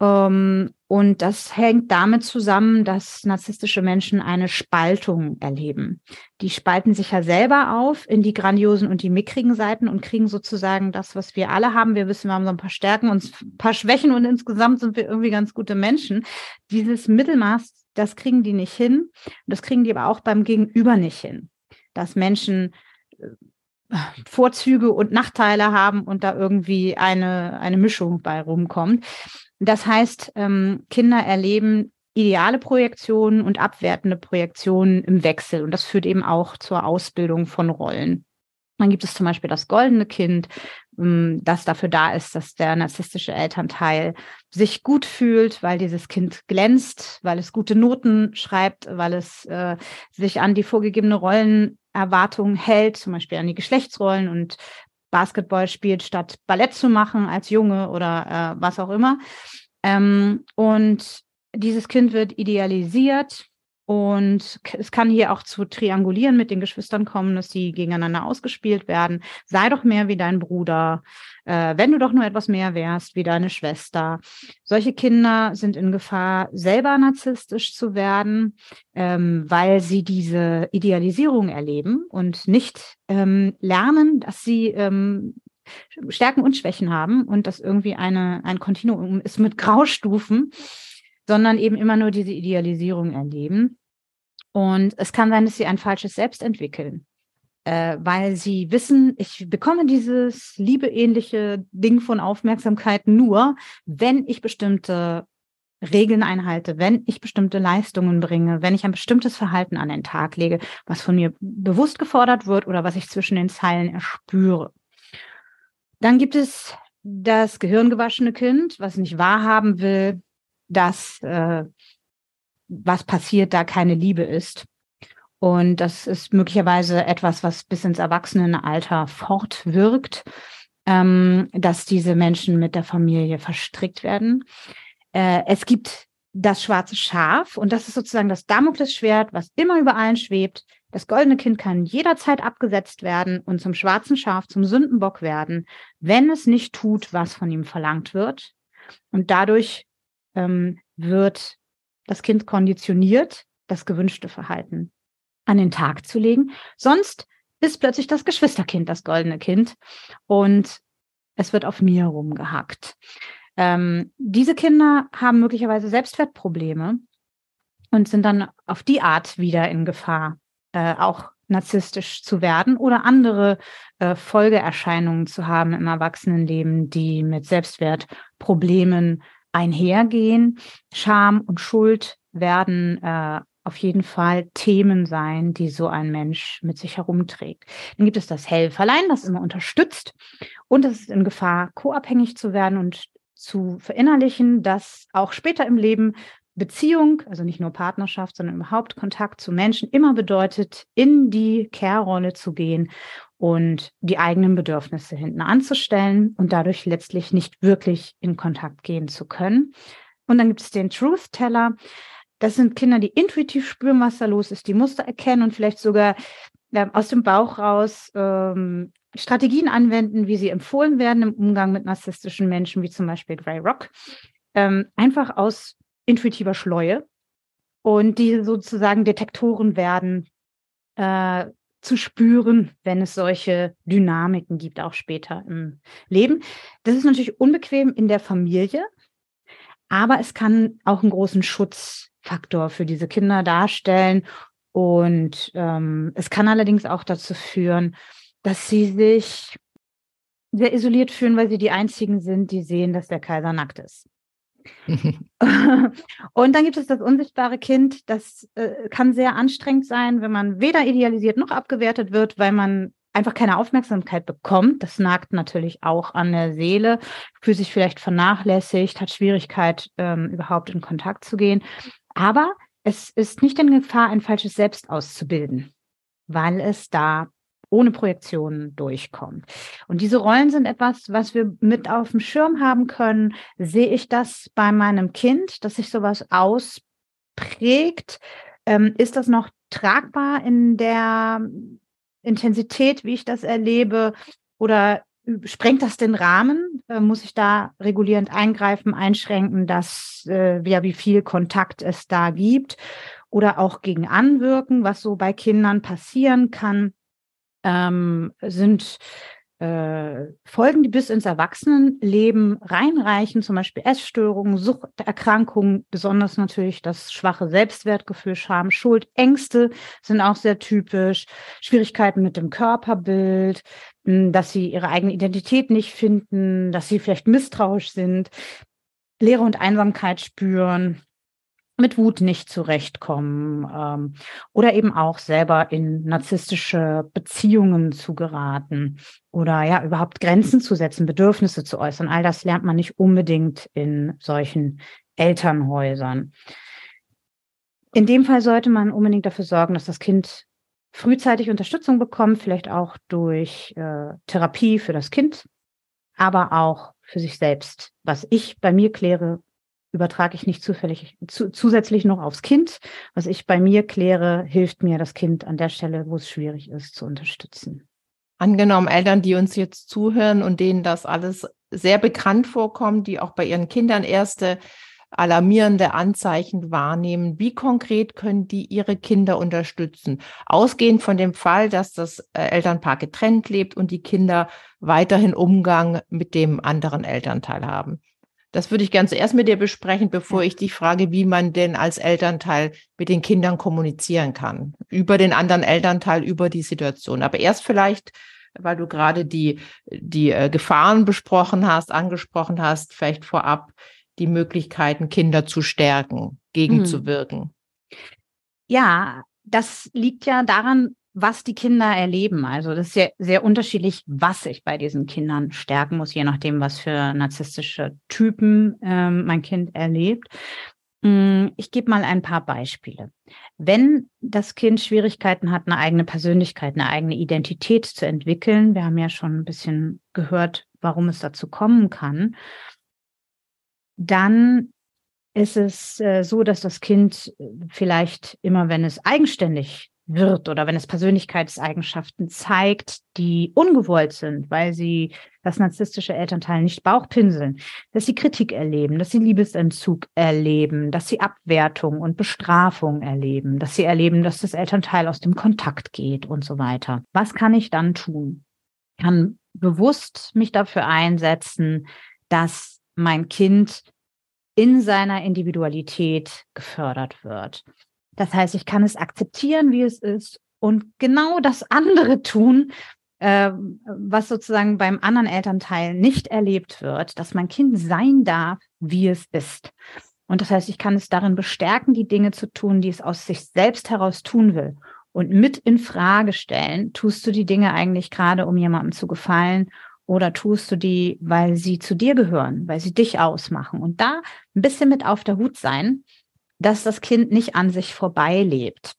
Ähm, und das hängt damit zusammen, dass narzisstische Menschen eine Spaltung erleben. Die spalten sich ja selber auf in die grandiosen und die mickrigen Seiten und kriegen sozusagen das, was wir alle haben. Wir wissen, wir haben so ein paar Stärken und ein paar Schwächen und insgesamt sind wir irgendwie ganz gute Menschen. Dieses Mittelmaß das kriegen die nicht hin. Das kriegen die aber auch beim Gegenüber nicht hin. Dass Menschen äh, Vorzüge und Nachteile haben und da irgendwie eine, eine Mischung bei rumkommt. Das heißt, ähm, Kinder erleben ideale Projektionen und abwertende Projektionen im Wechsel. Und das führt eben auch zur Ausbildung von Rollen. Dann gibt es zum Beispiel das goldene Kind, das dafür da ist, dass der narzisstische Elternteil sich gut fühlt, weil dieses Kind glänzt, weil es gute Noten schreibt, weil es äh, sich an die vorgegebene Rollenerwartung hält, zum Beispiel an die Geschlechtsrollen und Basketball spielt, statt Ballett zu machen als Junge oder äh, was auch immer. Ähm, und dieses Kind wird idealisiert und es kann hier auch zu Triangulieren mit den Geschwistern kommen, dass sie gegeneinander ausgespielt werden. Sei doch mehr wie dein Bruder, äh, wenn du doch nur etwas mehr wärst wie deine Schwester. Solche Kinder sind in Gefahr, selber narzisstisch zu werden, ähm, weil sie diese Idealisierung erleben und nicht ähm, lernen, dass sie ähm, Stärken und Schwächen haben und dass irgendwie eine, ein Kontinuum ist mit Graustufen sondern eben immer nur diese Idealisierung erleben. Und es kann sein, dass sie ein falsches Selbst entwickeln, äh, weil sie wissen, ich bekomme dieses liebeähnliche Ding von Aufmerksamkeit nur, wenn ich bestimmte Regeln einhalte, wenn ich bestimmte Leistungen bringe, wenn ich ein bestimmtes Verhalten an den Tag lege, was von mir bewusst gefordert wird oder was ich zwischen den Zeilen erspüre. Dann gibt es das gehirngewaschene Kind, was nicht wahrhaben will, dass äh, was passiert, da keine Liebe ist. Und das ist möglicherweise etwas, was bis ins Erwachsenenalter fortwirkt, ähm, dass diese Menschen mit der Familie verstrickt werden. Äh, es gibt das schwarze Schaf und das ist sozusagen das Damoklesschwert, was immer über allen schwebt. Das goldene Kind kann jederzeit abgesetzt werden und zum schwarzen Schaf, zum Sündenbock werden, wenn es nicht tut, was von ihm verlangt wird. Und dadurch ähm, wird das Kind konditioniert, das gewünschte Verhalten an den Tag zu legen. Sonst ist plötzlich das Geschwisterkind das goldene Kind und es wird auf mir rumgehackt. Ähm, diese Kinder haben möglicherweise Selbstwertprobleme und sind dann auf die Art wieder in Gefahr, äh, auch narzisstisch zu werden oder andere äh, Folgeerscheinungen zu haben im Erwachsenenleben, die mit Selbstwertproblemen einhergehen. Scham und Schuld werden äh, auf jeden Fall Themen sein, die so ein Mensch mit sich herumträgt. Dann gibt es das Helferlein, das immer unterstützt und es ist in Gefahr, co-abhängig zu werden und zu verinnerlichen, dass auch später im Leben Beziehung, also nicht nur Partnerschaft, sondern überhaupt Kontakt zu Menschen immer bedeutet, in die Care-Rolle zu gehen und die eigenen Bedürfnisse hinten anzustellen und dadurch letztlich nicht wirklich in Kontakt gehen zu können. Und dann gibt es den Truth Teller. Das sind Kinder, die intuitiv spüren, was da los ist, die Muster erkennen und vielleicht sogar äh, aus dem Bauch raus ähm, Strategien anwenden, wie sie empfohlen werden im Umgang mit narzisstischen Menschen, wie zum Beispiel Grey Rock. Ähm, einfach aus intuitiver Schleue. Und die sozusagen Detektoren werden, äh, zu spüren, wenn es solche Dynamiken gibt, auch später im Leben. Das ist natürlich unbequem in der Familie, aber es kann auch einen großen Schutz Faktor für diese Kinder darstellen. Und ähm, es kann allerdings auch dazu führen, dass sie sich sehr isoliert fühlen, weil sie die einzigen sind, die sehen, dass der Kaiser nackt ist. und dann gibt es das unsichtbare Kind. Das äh, kann sehr anstrengend sein, wenn man weder idealisiert noch abgewertet wird, weil man einfach keine Aufmerksamkeit bekommt. Das nagt natürlich auch an der Seele, fühlt sich vielleicht vernachlässigt, hat Schwierigkeit, ähm, überhaupt in Kontakt zu gehen. Aber es ist nicht in Gefahr, ein falsches Selbst auszubilden, weil es da ohne Projektionen durchkommt. Und diese Rollen sind etwas, was wir mit auf dem Schirm haben können. Sehe ich das bei meinem Kind, dass sich sowas ausprägt? Ähm, ist das noch tragbar in der Intensität, wie ich das erlebe? Oder sprengt das den Rahmen? Äh, muss ich da regulierend eingreifen, einschränken, dass äh, ja, wie viel Kontakt es da gibt oder auch gegen anwirken, was so bei Kindern passieren kann? Ähm, sind äh, Folgen, die bis ins Erwachsenenleben reinreichen, zum Beispiel Essstörungen, Suchterkrankungen, besonders natürlich das schwache Selbstwertgefühl, Scham, Schuld, Ängste sind auch sehr typisch, Schwierigkeiten mit dem Körperbild, hm, dass sie ihre eigene Identität nicht finden, dass sie vielleicht misstrauisch sind, Leere und Einsamkeit spüren, mit Wut nicht zurechtkommen ähm, oder eben auch selber in narzisstische Beziehungen zu geraten oder ja überhaupt Grenzen zu setzen, Bedürfnisse zu äußern. All das lernt man nicht unbedingt in solchen Elternhäusern. In dem Fall sollte man unbedingt dafür sorgen, dass das Kind frühzeitig Unterstützung bekommt, vielleicht auch durch äh, Therapie für das Kind, aber auch für sich selbst. Was ich bei mir kläre, übertrage ich nicht zufällig zu, zusätzlich noch aufs Kind. Was ich bei mir kläre, hilft mir das Kind an der Stelle, wo es schwierig ist, zu unterstützen. Angenommen, Eltern, die uns jetzt zuhören und denen das alles sehr bekannt vorkommt, die auch bei ihren Kindern erste alarmierende Anzeichen wahrnehmen. Wie konkret können die ihre Kinder unterstützen? Ausgehend von dem Fall, dass das äh, Elternpaar getrennt lebt und die Kinder weiterhin Umgang mit dem anderen Elternteil haben. Das würde ich ganz zuerst mit dir besprechen, bevor ich dich frage, wie man denn als Elternteil mit den Kindern kommunizieren kann. Über den anderen Elternteil, über die Situation. Aber erst vielleicht, weil du gerade die, die äh, Gefahren besprochen hast, angesprochen hast, vielleicht vorab. die Möglichkeiten, Kinder zu stärken, gegenzuwirken? Hm. Ja, das liegt ja daran, was die Kinder erleben. Also das ist sehr, sehr unterschiedlich, was ich bei diesen Kindern stärken muss, je nachdem, was für narzisstische Typen ähm, mein Kind erlebt. Mm, ich gebe mal ein paar Beispiele. Wenn das Kind Schwierigkeiten hat, eine eigene Persönlichkeit, eine eigene Identität zu entwickeln, wir haben ja schon ein bisschen gehört, warum es dazu kommen kann, dann ist es äh, so, dass das Kind vielleicht immer, wenn es eigenständig wird oder wenn es Persönlichkeitseigenschaften zeigt, die ungewollt sind, weil sie das narzisstische Elternteil nicht Bauchpinseln, dass sie Kritik erleben, dass sie Liebesentzug erleben, dass sie Abwertung und Bestrafung erleben, dass sie erleben, dass das Elternteil aus dem Kontakt geht und so weiter. Was kann ich dann tun? Ich kann bewusst mich dafür einsetzen, dass mein Kind in seiner Individualität gefördert wird. Das heißt, ich kann es akzeptieren, wie es ist und genau das andere tun, äh, was sozusagen beim anderen Elternteil nicht erlebt wird, dass mein Kind sein darf, wie es ist. Und das heißt, ich kann es darin bestärken, die Dinge zu tun, die es aus sich selbst heraus tun will. Und mit in Frage stellen, tust du die Dinge eigentlich gerade, um jemandem zu gefallen oder tust du die, weil sie zu dir gehören, weil sie dich ausmachen? Und da ein bisschen mit auf der Hut sein, dass das Kind nicht an sich vorbeilebt.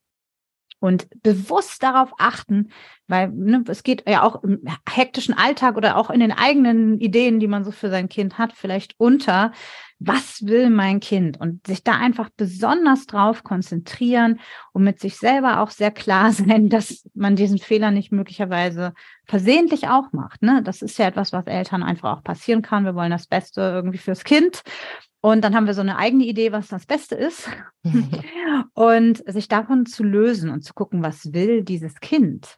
Und bewusst darauf achten, weil ne, es geht ja auch im hektischen Alltag oder auch in den eigenen Ideen, die man so für sein Kind hat, vielleicht unter, was will mein Kind? Und sich da einfach besonders drauf konzentrieren und mit sich selber auch sehr klar sein, dass man diesen Fehler nicht möglicherweise versehentlich auch macht. Ne? Das ist ja etwas, was Eltern einfach auch passieren kann. Wir wollen das Beste irgendwie fürs Kind. Und dann haben wir so eine eigene Idee, was das Beste ist. und sich davon zu lösen und zu gucken, was will dieses Kind.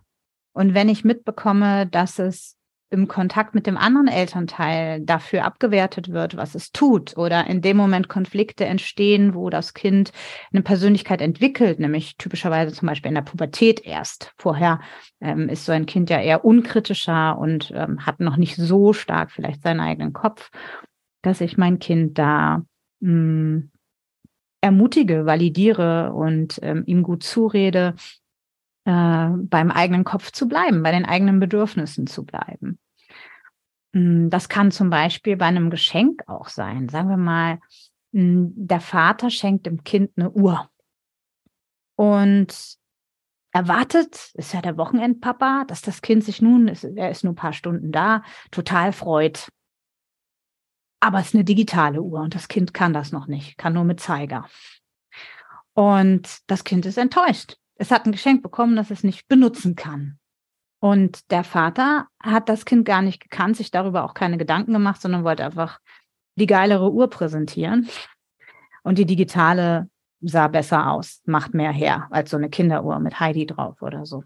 Und wenn ich mitbekomme, dass es im Kontakt mit dem anderen Elternteil dafür abgewertet wird, was es tut, oder in dem Moment Konflikte entstehen, wo das Kind eine Persönlichkeit entwickelt, nämlich typischerweise zum Beispiel in der Pubertät erst. Vorher ähm, ist so ein Kind ja eher unkritischer und ähm, hat noch nicht so stark vielleicht seinen eigenen Kopf dass ich mein Kind da mh, hm, ermutige, validiere und ähm, ihm gut zurede, äh, beim eigenen Kopf zu bleiben, bei den eigenen Bedürfnissen zu bleiben. Hm, das kann zum Beispiel bei einem Geschenk auch sein. Sagen wir mal, hm, der Vater schenkt dem Kind eine Uhr und erwartet, ist ja der Wochenendpapa, dass das Kind sich nun, er ist nur ein paar Stunden da, total freut. Aber es ist eine digitale Uhr und das Kind kann das noch nicht, kann nur mit Zeiger. Und das Kind ist enttäuscht. Es hat ein Geschenk bekommen, das es nicht benutzen kann. Und der Vater hat das Kind gar nicht gekannt, sich darüber auch keine Gedanken gemacht, sondern wollte einfach die geilere Uhr präsentieren. Und die digitale sah besser aus, macht mehr her als so eine Kinderuhr mit Heidi drauf oder so.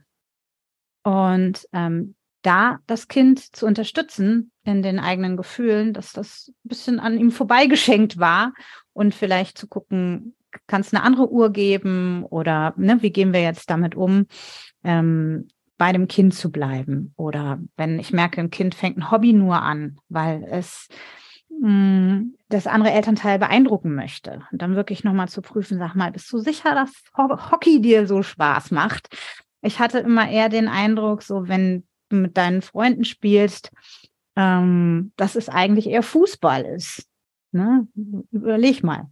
Und ähm, da das Kind zu unterstützen in den eigenen Gefühlen, dass das ein bisschen an ihm vorbeigeschenkt war und vielleicht zu gucken, kann es eine andere Uhr geben oder ne, wie gehen wir jetzt damit um, ähm, bei dem Kind zu bleiben oder wenn ich merke, ein Kind fängt ein Hobby nur an, weil es mh, hm, das andere Elternteil beeindrucken möchte und dann wirklich nochmal zu prüfen, sag mal, bist du sicher, dass Hockey dir so Spaß macht? Ich hatte immer eher den Eindruck, so wenn mit deinen Freunden spielst, ähm, dass es eigentlich eher Fußball ist. Ne? Überleg mal.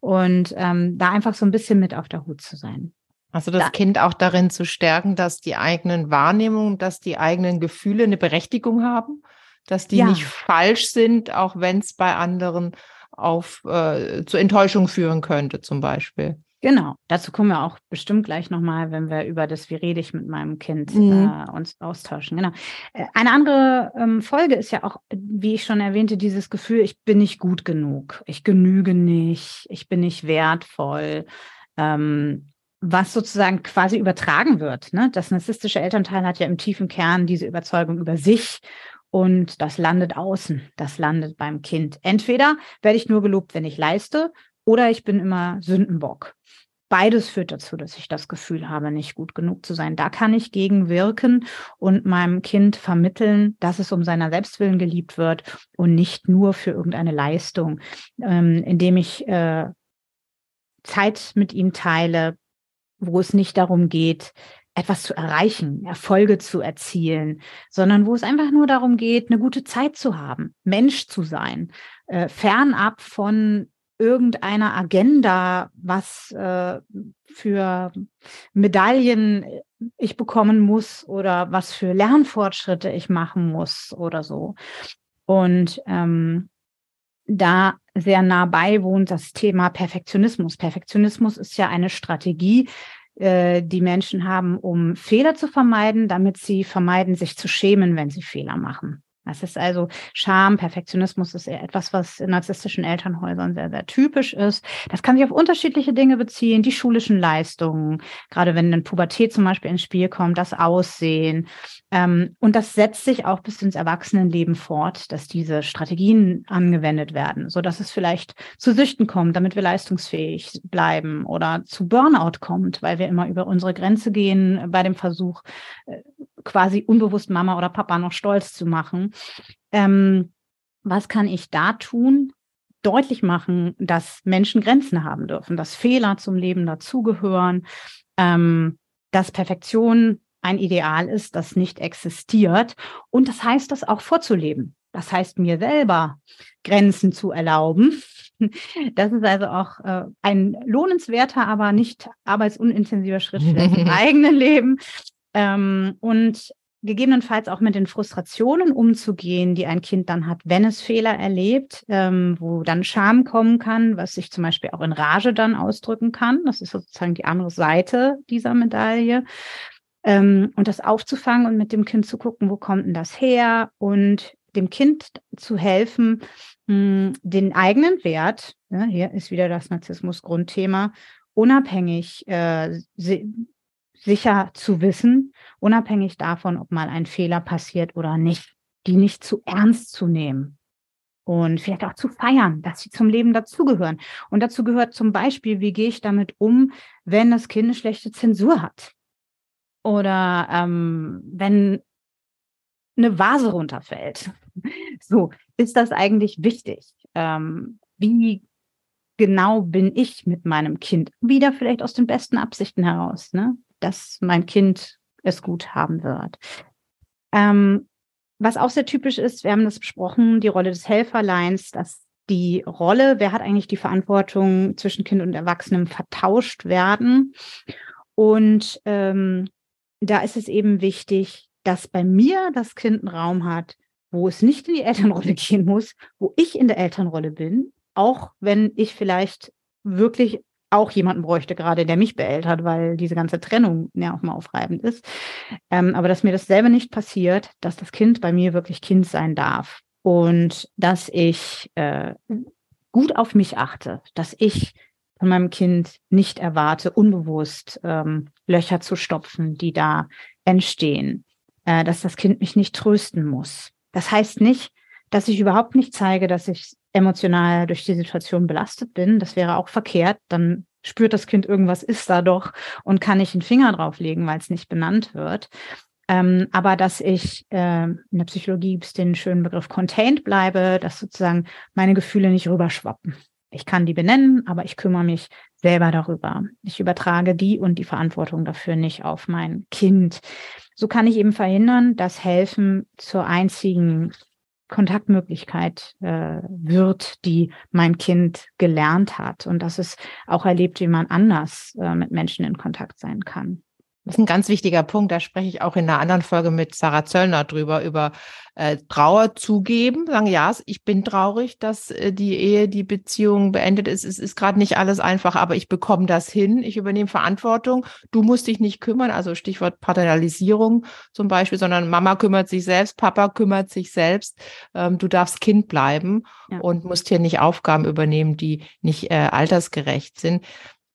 Und ähm, da einfach so ein bisschen mit auf der Hut zu sein. Also das da. Kind auch darin zu stärken, dass die eigenen Wahrnehmungen, dass die eigenen Gefühle eine Berechtigung haben, dass die ja. nicht falsch sind, auch wenn es bei anderen auf äh, zu Enttäuschung führen könnte, zum Beispiel. Genau, dazu kommen wir auch bestimmt gleich nochmal, wenn wir über das, wie rede ich mit meinem Kind mhm. äh, uns austauschen. Genau. Äh, eine andere ähm, Folge ist ja auch, wie ich schon erwähnte, dieses Gefühl, ich bin nicht gut genug, ich genüge nicht, ich bin nicht wertvoll, ähm, was sozusagen quasi übertragen wird. Ne? Das narzisstische Elternteil hat ja im tiefen Kern diese Überzeugung über sich und das landet außen, das landet beim Kind. Entweder werde ich nur gelobt, wenn ich leiste, oder ich bin immer Sündenbock. beides führt dazu, dass ich das Gefühl habe, nicht gut genug zu sein. Da kann ich gegenwirken und meinem Kind vermitteln, dass es um seiner Selbstwillen geliebt wird und nicht nur für irgendeine Leistung, ähm, indem ich äh, Zeit mit ihm teile, wo es nicht darum geht, etwas zu erreichen, Erfolge zu erzielen, sondern wo es einfach nur darum geht, eine gute Zeit zu haben, Mensch zu sein, äh, fernab von irgendeiner Agenda, was äh, für Medaillen ich bekommen muss oder was für Lernfortschritte ich machen muss oder so. Und ähm, da sehr nah bei wohnt das Thema Perfektionismus. Perfektionismus ist ja eine Strategie, äh, die Menschen haben, um Fehler zu vermeiden, damit sie vermeiden, sich zu schämen, wenn sie Fehler machen. Das ist also Scham, Perfektionismus ist eher etwas, was in narzisstischen Elternhäusern sehr, sehr typisch ist. Das kann sich auf unterschiedliche Dinge beziehen, die schulischen Leistungen, gerade wenn eine Pubertät zum Beispiel ins Spiel kommt, das Aussehen. Ähm, und das setzt sich auch bis ins Erwachsenenleben fort, dass diese Strategien angewendet werden, so dass es vielleicht zu Süchten kommt, damit wir leistungsfähig bleiben oder zu Burnout kommt, weil wir immer über unsere Grenze gehen bei dem Versuch, äh, quasi unbewusst Mama oder Papa noch stolz zu machen. Ähm, was kann ich da tun? Deutlich machen, dass Menschen Grenzen haben dürfen, dass Fehler zum Leben dazugehören, ähm, dass Perfektion ein Ideal ist, das nicht existiert. Und das heißt, das auch vorzuleben. Das heißt, mir selber Grenzen zu erlauben. Das ist also auch äh, ein lohnenswerter, aber nicht arbeitsunintensiver Schritt für das eigene Leben, ähm, und gegebenenfalls auch mit den Frustrationen umzugehen, die ein Kind dann hat, wenn es Fehler erlebt, ähm, wo dann Scham kommen kann, was sich zum Beispiel auch in Rage dann ausdrücken kann. Das ist sozusagen die andere Seite dieser Medaille. Ähm, und das aufzufangen und mit dem Kind zu gucken, wo kommt denn das her und dem Kind zu helfen, mh, hm, den eigenen Wert, ja, hier ist wieder das Narzissmus-Grundthema, unabhängig äh, sicher zu wissen, unabhängig davon, ob mal ein Fehler passiert oder nicht, die nicht zu ernst zu nehmen und vielleicht auch zu feiern, dass sie zum Leben dazugehören. Und dazu gehört zum Beispiel, wie gehe ich damit um, wenn das Kind eine schlechte Zensur hat oder ähm, wenn eine Vase runterfällt. So, ist das eigentlich wichtig? Ähm, wie genau bin ich mit meinem Kind? Wieder vielleicht aus den besten Absichten heraus. Ne? Dass mein Kind es gut haben wird. Ähm, was auch sehr typisch ist, wir haben das besprochen, die Rolle des Helferleins, dass die Rolle, wer hat eigentlich die Verantwortung zwischen Kind und Erwachsenem vertauscht werden. Und ähm, da ist es eben wichtig, dass bei mir das Kind einen Raum hat, wo es nicht in die Elternrolle gehen muss, wo ich in der Elternrolle bin, auch wenn ich vielleicht wirklich auch jemanden bräuchte gerade, der mich beeltert, weil diese ganze Trennung ja auch mal aufreibend ist. Ähm, aber dass mir dasselbe nicht passiert, dass das Kind bei mir wirklich Kind sein darf und dass ich äh, gut auf mich achte, dass ich von meinem Kind nicht erwarte, unbewusst ähm, Löcher zu stopfen, die da entstehen, äh, dass das Kind mich nicht trösten muss. Das heißt nicht, dass ich überhaupt nicht zeige, dass ich emotional durch die Situation belastet bin. Das wäre auch verkehrt. Dann spürt das Kind, irgendwas ist da doch und kann nicht einen Finger drauflegen, weil es nicht benannt wird. Ähm, aber dass ich äh, in der Psychologie gibt es den schönen Begriff contained bleibe, dass sozusagen meine Gefühle nicht rüberschwappen. Ich kann die benennen, aber ich kümmere mich selber darüber. Ich übertrage die und die Verantwortung dafür nicht auf mein Kind. So kann ich eben verhindern, dass Helfen zur einzigen Kontaktmöglichkeit äh, wird, die mein Kind gelernt hat und dass es auch erlebt, wie man anders äh, mit Menschen in Kontakt sein kann. Das ist ein ganz wichtiger Punkt. Da spreche ich auch in einer anderen Folge mit Sarah Zöllner drüber, über äh, Trauer zugeben. Sagen, ja, ich bin traurig, dass äh, die Ehe, die Beziehung beendet ist. Es ist gerade nicht alles einfach, aber ich bekomme das hin. Ich übernehme Verantwortung. Du musst dich nicht kümmern. Also Stichwort Paternalisierung zum Beispiel, sondern Mama kümmert sich selbst, Papa kümmert sich selbst. Ähm, du darfst Kind bleiben ja. und musst hier nicht Aufgaben übernehmen, die nicht äh, altersgerecht sind.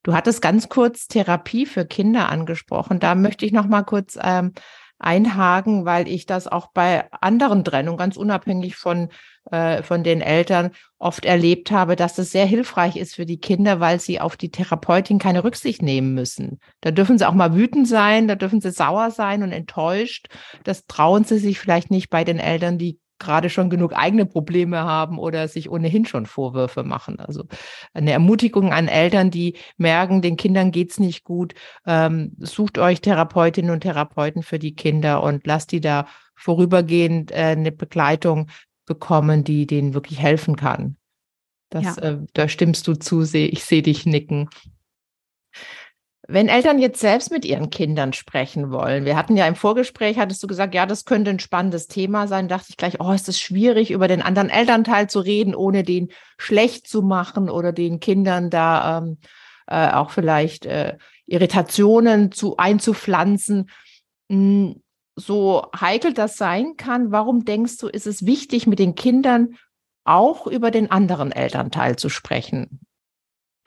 Du hattest ganz kurz Therapie für Kinder angesprochen. Da möchte ich noch mal kurz ähm, einhaken, weil ich das auch bei anderen Trennungen, ganz unabhängig von, äh, von den Eltern, oft erlebt habe, dass es sehr hilfreich ist für die Kinder, weil sie auf die Therapeutin keine Rücksicht nehmen müssen. Da dürfen sie auch mal wütend sein, da dürfen sie sauer sein und enttäuscht. Das trauen sie sich vielleicht nicht bei den Eltern, die gerade schon genug eigene Probleme haben oder sich ohnehin schon Vorwürfe machen. Also eine Ermutigung an Eltern, die merken, den Kindern geht's nicht gut. Ähm, sucht euch Therapeutinnen und Therapeuten für die Kinder und lasst die da vorübergehend äh, eine Begleitung bekommen, die denen wirklich helfen kann. Das, ja. äh, da stimmst du zu, seh, ich sehe dich nicken. Wenn Eltern jetzt selbst mit ihren Kindern sprechen wollen, wir hatten ja im Vorgespräch, hattest du gesagt, ja, das könnte ein spannendes Thema sein, dachte ich gleich, oh, ist es schwierig, über den anderen Elternteil zu reden, ohne den schlecht zu machen oder den Kindern da ähm, äh, auch vielleicht äh, Irritationen zu einzupflanzen. Hm, so heikel das sein kann, warum denkst du, ist es wichtig, mit den Kindern auch über den anderen Elternteil zu sprechen?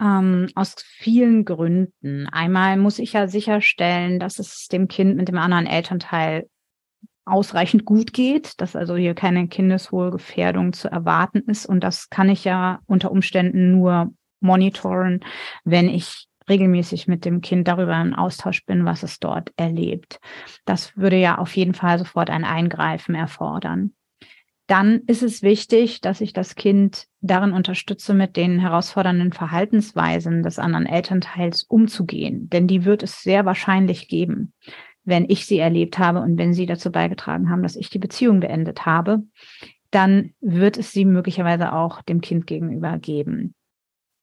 Ähm, aus vielen Gründen. Einmal muss ich ja sicherstellen, dass es dem Kind mit dem anderen Elternteil ausreichend gut geht, dass also hier keine Kindeswohlgefährdung zu erwarten ist. Und das kann ich ja unter Umständen nur monitoren, wenn ich regelmäßig mit dem Kind darüber in Austausch bin, was es dort erlebt. Das würde ja auf jeden Fall sofort ein Eingreifen erfordern dann ist es wichtig, dass ich das Kind darin unterstütze, mit den herausfordernden Verhaltensweisen des anderen Elternteils umzugehen. Denn die wird es sehr wahrscheinlich geben, wenn ich sie erlebt habe und wenn sie dazu beigetragen haben, dass ich die Beziehung beendet habe, dann wird es sie möglicherweise auch dem Kind gegenüber geben.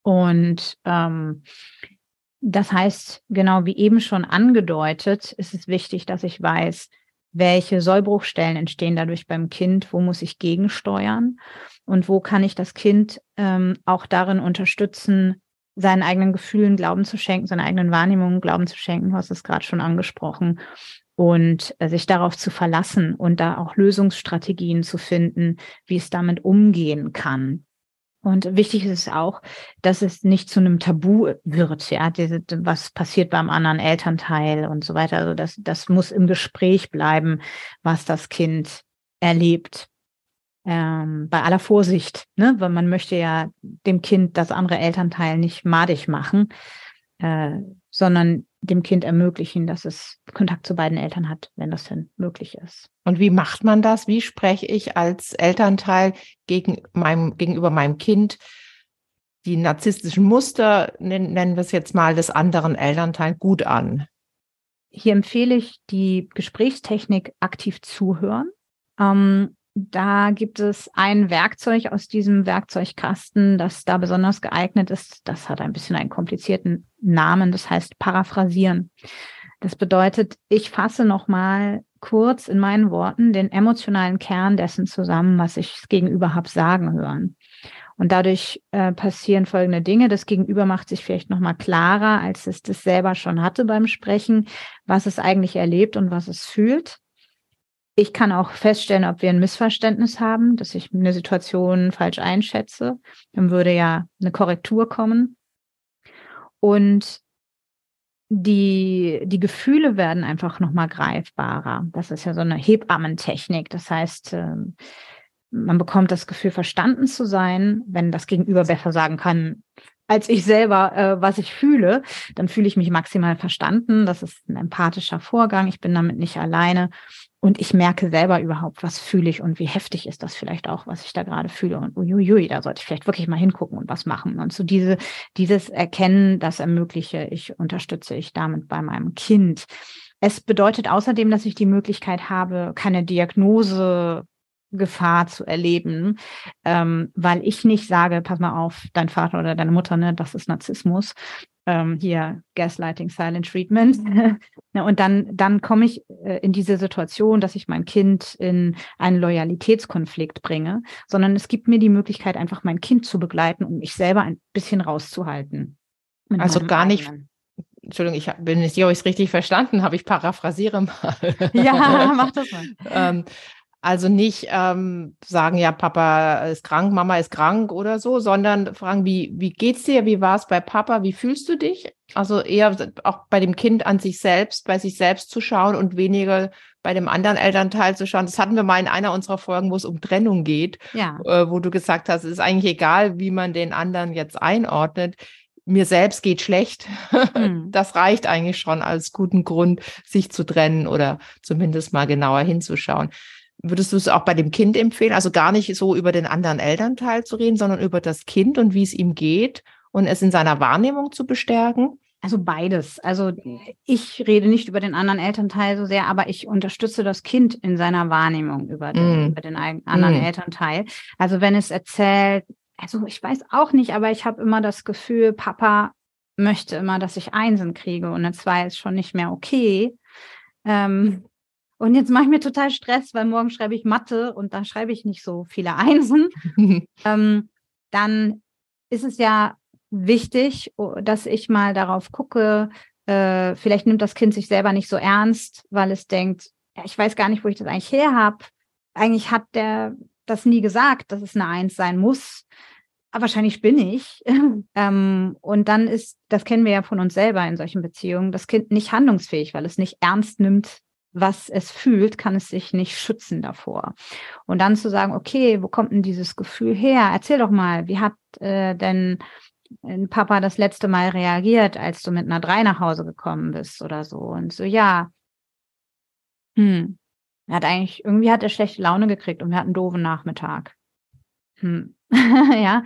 Und ähm, das heißt, genau wie eben schon angedeutet, ist es wichtig, dass ich weiß, welche Sollbruchstellen entstehen dadurch beim Kind, wo muss ich gegensteuern und wo kann ich das Kind ähm, auch darin unterstützen, seinen eigenen Gefühlen Glauben zu schenken, seine eigenen Wahrnehmungen Glauben zu schenken, du hast es gerade schon angesprochen, und äh, sich darauf zu verlassen und da auch Lösungsstrategien zu finden, wie es damit umgehen kann. Und wichtig ist es auch, dass es nicht zu einem Tabu wird, ja, was passiert beim anderen Elternteil und so weiter. Also das, das muss im Gespräch bleiben, was das Kind erlebt. Ähm, bei aller Vorsicht, ne, weil man möchte ja dem Kind das andere Elternteil nicht madig machen, äh, sondern dem Kind ermöglichen, dass es Kontakt zu beiden Eltern hat, wenn das denn möglich ist. Und wie macht man das? Wie spreche ich als Elternteil gegen meinem, gegenüber meinem Kind die narzisstischen Muster, nennen, wir es jetzt mal, des anderen Elternteils gut an? Hier empfehle ich die Gesprächstechnik aktiv zuhören. Ähm, da gibt es ein Werkzeug aus diesem Werkzeugkasten, das da besonders geeignet ist. Das hat ein bisschen einen komplizierten Namen. Das heißt paraphrasieren. Das bedeutet, ich fasse nochmal kurz in meinen Worten den emotionalen Kern dessen zusammen, was ich gegenüber habe sagen hören. Und dadurch äh, passieren folgende Dinge. Das Gegenüber macht sich vielleicht nochmal klarer, als es das selber schon hatte beim Sprechen, was es eigentlich erlebt und was es fühlt. Ich kann auch feststellen, ob wir ein Missverständnis haben, dass ich eine Situation falsch einschätze. Dann würde ja eine Korrektur kommen. Und die, die Gefühle werden einfach nochmal greifbarer. Das ist ja so eine Hebammentechnik. Das heißt, ähm, man bekommt das Gefühl, verstanden zu sein, wenn das Gegenüber besser sagen kann, als ich selber, äh, was ich fühle, dann fühle ich mich maximal verstanden. Das ist ein empathischer Vorgang. Ich bin damit nicht alleine. Und ich merke selber überhaupt, was fühle ich und wie heftig ist das vielleicht auch, was ich da gerade fühle. Und uiuiui, da sollte ich vielleicht wirklich mal hingucken und was machen. Und so diese, dieses Erkennen, das ermögliche ich, unterstütze ich damit bei meinem Kind. Es bedeutet außerdem, dass ich die Möglichkeit habe, keine Diagnose Gefahr zu erleben, ähm, weil ich nicht sage, pass mal auf, dein Vater oder deine Mutter, ne, das ist Narzissmus, ähm, hier Gaslighting, Silent Treatment. und dann, dann komme ich äh, in diese Situation, dass ich mein Kind in einen Loyalitätskonflikt bringe, sondern es gibt mir die Möglichkeit, einfach mein Kind zu begleiten und mich selber ein bisschen rauszuhalten. Also gar nicht, Entschuldigung, ich bin nicht sicher, ob ich es richtig verstanden habe. Ich paraphrasiere mal. Ja, mach das mal. ähm, Also nicht ähm, sagen, ja, Papa ist krank, Mama ist krank oder so, sondern fragen, wie, wie geht's dir? Wie war es bei Papa? Wie fühlst du dich? Also eher auch bei dem Kind an sich selbst, bei sich selbst zu schauen und weniger bei dem anderen Elternteil zu schauen. Das hatten wir mal in einer unserer Folgen, wo es um Trennung geht, ja. äh, wo du gesagt hast, es ist eigentlich egal, wie man den anderen jetzt einordnet mir selbst geht schlecht. Mhm. Das reicht eigentlich schon als guten Grund, sich zu trennen oder zumindest mal genauer hinzuschauen. Würdest du es auch bei dem Kind empfehlen? Also gar nicht so über den anderen Elternteil zu reden, sondern über das Kind und wie es ihm geht und es in seiner Wahrnehmung zu bestärken? Also beides. Also ich rede nicht über den anderen Elternteil so sehr, aber ich unterstütze das Kind in seiner Wahrnehmung über den, mm. über den anderen mm. Elternteil. Also wenn es erzählt, also ich weiß auch nicht, aber ich habe immer das Gefühl, Papa möchte immer, dass ich Einsen kriege und eine Zwei ist schon nicht mehr okay. Ähm, und jetzt mache ich mir total Stress, weil morgen schreibe ich Mathe und da schreibe ich nicht so viele Einsen. ähm, dann ist es ja wichtig, dass ich mal darauf gucke, äh, vielleicht nimmt das Kind sich selber nicht so ernst, weil es denkt, ja, ich weiß gar nicht, wo ich das eigentlich her habe. Eigentlich hat der das nie gesagt, dass es eine Eins sein muss. Aber wahrscheinlich bin ich. ähm, und dann ist, das kennen wir ja von uns selber in solchen Beziehungen, das Kind nicht handlungsfähig, weil es nicht ernst nimmt, was es fühlt, kann es sich nicht schützen davor. Und dann zu sagen, okay, wo kommt denn dieses Gefühl her? Erzähl doch mal, wie hat äh, denn Papa das letzte Mal reagiert, als du mit einer Drei nach Hause gekommen bist oder so? Und so, ja, hm, er hat eigentlich, irgendwie hat er schlechte Laune gekriegt und wir hatten einen doofen Nachmittag. Hm. ja,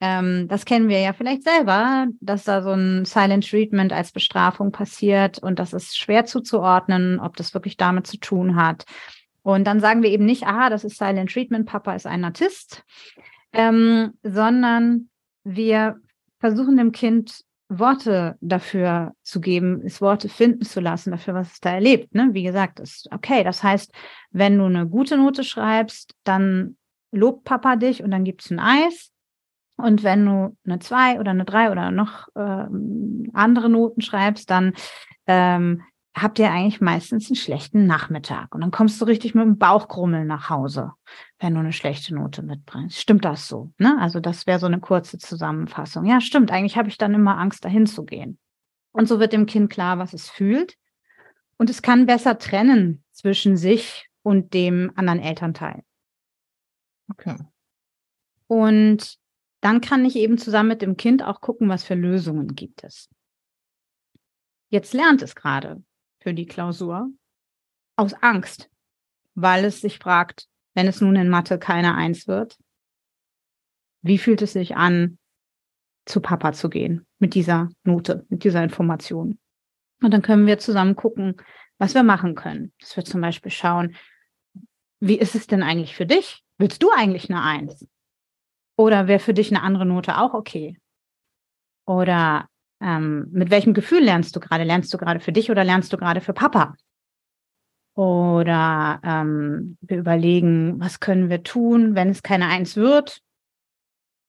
ähm, das kennen wir ja vielleicht selber, dass da so ein Silent Treatment als Bestrafung passiert und das ist schwer zuzuordnen, ob das wirklich damit zu tun hat. Und dann sagen wir eben nicht, aha, das ist Silent Treatment, Papa ist ein Narzisst, ähm, sondern wir versuchen dem Kind Worte dafür zu geben, es Worte finden zu lassen, dafür, was es da erlebt. Ne? Wie gesagt, ist okay. Das heißt, wenn du eine gute Note schreibst, dann lobt Papa dich und dann gibt's ein Eis. Und wenn du eine zwei oder eine drei oder noch ähm, andere Noten schreibst, dann ähm, habt ihr eigentlich meistens einen schlechten Nachmittag. Und dann kommst du richtig mit dem Bauchgrummeln nach Hause, wenn du eine schlechte Note mitbringst. Stimmt das so? Ne? Also das wäre so eine kurze Zusammenfassung. Ja, stimmt. Eigentlich habe ich dann immer Angst, dahin zu gehen. Und so wird dem Kind klar, was es fühlt. Und es kann besser trennen zwischen sich und dem anderen Elternteil. Okay. Und dann kann ich eben zusammen mit dem Kind auch gucken, was für Lösungen gibt es. Jetzt lernt es gerade für die Klausur aus Angst, weil es sich fragt, wenn es nun in Mathe keine Eins wird, wie fühlt es sich an, zu Papa zu gehen mit dieser Note, mit dieser Information? Und dann können wir zusammen gucken, was wir machen können. Dass wir zum Beispiel schauen, wie ist es denn eigentlich für dich? Willst du eigentlich eine Eins? Oder wäre für dich eine andere Note auch okay? Oder ähm, mit welchem Gefühl lernst du gerade? Lernst du gerade für dich oder lernst du gerade für Papa? Oder ähm, wir überlegen, was können wir tun, wenn es keine Eins wird,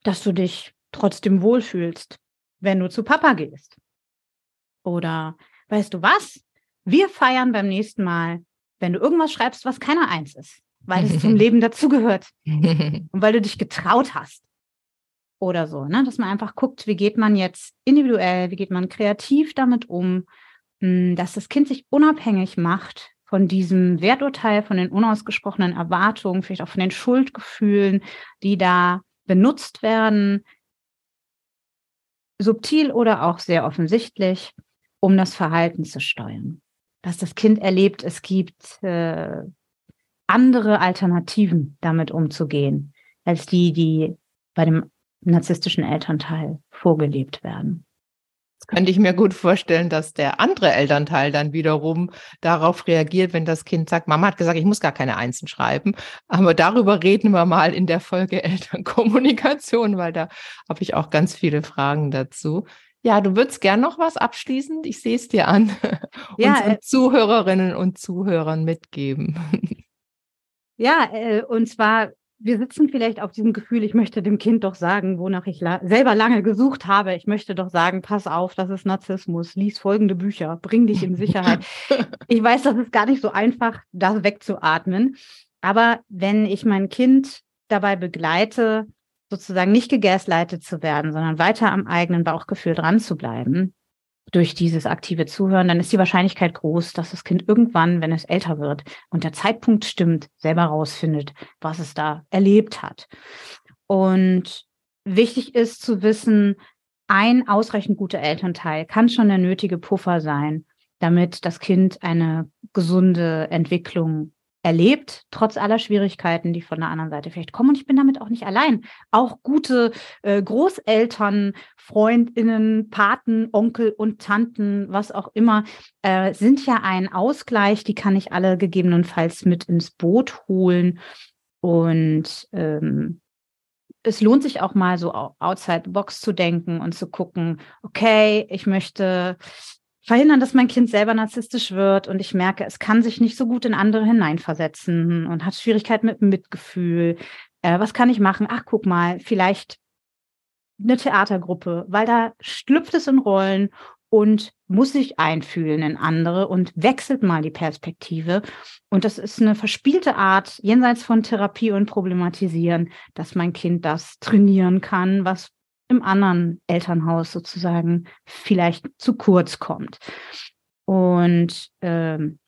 dass du dich trotzdem wohlfühlst, wenn du zu Papa gehst. Oder weißt du was? Wir feiern beim nächsten Mal, wenn du irgendwas schreibst, was keine Eins ist, weil es zum Leben dazugehört und weil du dich getraut hast oder so, ne? Dass man einfach guckt, wie geht man jetzt individuell, wie geht man kreativ damit um, hm, dass das Kind sich unabhängig macht von diesem Werturteil, von den unausgesprochenen Erwartungen, vielleicht auch von den Schuldgefühlen, die da benutzt werden, subtil oder auch sehr offensichtlich, um das Verhalten zu steuern. Dass das Kind erlebt, es gibt äh, andere Alternativen, damit umzugehen, als die, die bei dem narzisstischen Elternteil vorgelebt werden. Das könnte ich mir gut vorstellen, dass der andere Elternteil dann wiederum darauf reagiert, wenn das Kind sagt, Mama hat gesagt, ich muss gar keine Einsen schreiben. Aber darüber reden wir mal in der Folge Elternkommunikation, weil da habe ich auch ganz viele Fragen dazu. Ja, du würdest gern noch was abschließend, ich sehe es dir an, ja, unseren äh, Zuhörerinnen und Zuhörern mitgeben. Ja, äh, und zwar wir sitzen vielleicht auf diesem Gefühl, ich möchte dem Kind doch sagen, wonach ich la selber lange gesucht habe. Ich möchte doch sagen, pass auf, das ist Narzissmus, lies folgende Bücher, bring dich in Sicherheit. ich weiß, das ist gar nicht so einfach, da wegzuatmen. Aber wenn ich mein Kind dabei begleite, sozusagen nicht gegaslightet zu werden, sondern weiter am eigenen Bauchgefühl dran zu bleiben, durch dieses aktive Zuhören, dann ist die Wahrscheinlichkeit groß, dass das Kind irgendwann, wenn es älter wird und der Zeitpunkt stimmt, selber rausfindet, was es da erlebt hat. Und wichtig ist zu wissen, ein ausreichend guter Elternteil kann schon der nötige Puffer sein, damit das Kind eine gesunde Entwicklung erlebt, trotz aller Schwierigkeiten, die von der anderen Seite vielleicht kommen. Und ich bin damit auch nicht allein. Auch gute äh, Großeltern, Freundinnen, Paten, Onkel und Tanten, was auch immer, äh, sind ja ein Ausgleich. Die kann ich alle gegebenenfalls mit ins Boot holen. Und ähm, es lohnt sich auch mal so outside the box zu denken und zu gucken, okay, ich möchte verhindern, dass mein Kind selber narzisstisch wird und ich merke, es kann sich nicht so gut in andere hineinversetzen und hat Schwierigkeiten mit Mitgefühl. Äh, was kann ich machen? Ach, guck mal, vielleicht eine Theatergruppe, weil da schlüpft es in Rollen und muss sich einfühlen in andere und wechselt mal die Perspektive. Und das ist eine verspielte Art, jenseits von Therapie und Problematisieren, dass mein Kind das trainieren kann, was im anderen Elternhaus sozusagen vielleicht zu kurz kommt. Und ähm,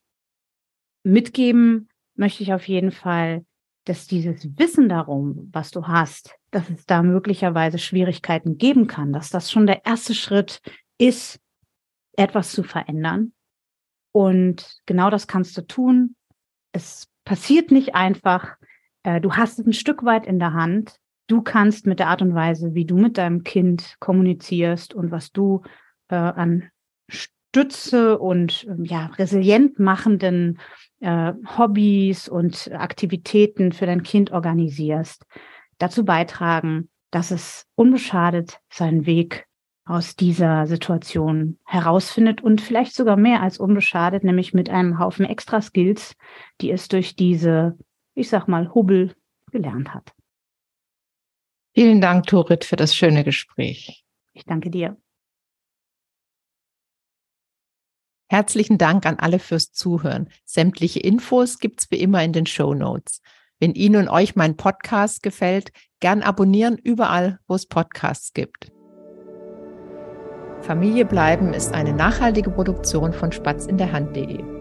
mitgeben möchte ich auf jeden Fall, dass dieses Wissen darum, was du hast, dass es da möglicherweise Schwierigkeiten geben kann, dass das schon der erste Schritt ist, etwas zu verändern. Und genau das kannst du tun. Es passiert nicht einfach. Äh, du hast es ein Stück weit in der Hand du kannst mit der Art und Weise, wie du mit deinem Kind kommunizierst und was du äh, an Stütze und ähm, ja, resilient machenden äh, Hobbys und Aktivitäten für dein Kind organisierst, dazu beitragen, dass es unbeschadet seinen Weg aus dieser Situation herausfindet und vielleicht sogar mehr als unbeschadet, nämlich mit einem Haufen extra Skills, die es durch diese, ich sag mal, Hubbel gelernt hat. Vielen Dank, Torit, für das schöne Gespräch. Ich danke dir. Herzlichen Dank an alle fürs Zuhören. Sämtliche Infos gibt's wie immer in den Show Notes. Wenn Ihnen und euch mein Podcast gefällt, gern abonnieren überall, wo es Podcasts gibt. Familie bleiben ist eine nachhaltige Produktion von Spatz in der Hand.de.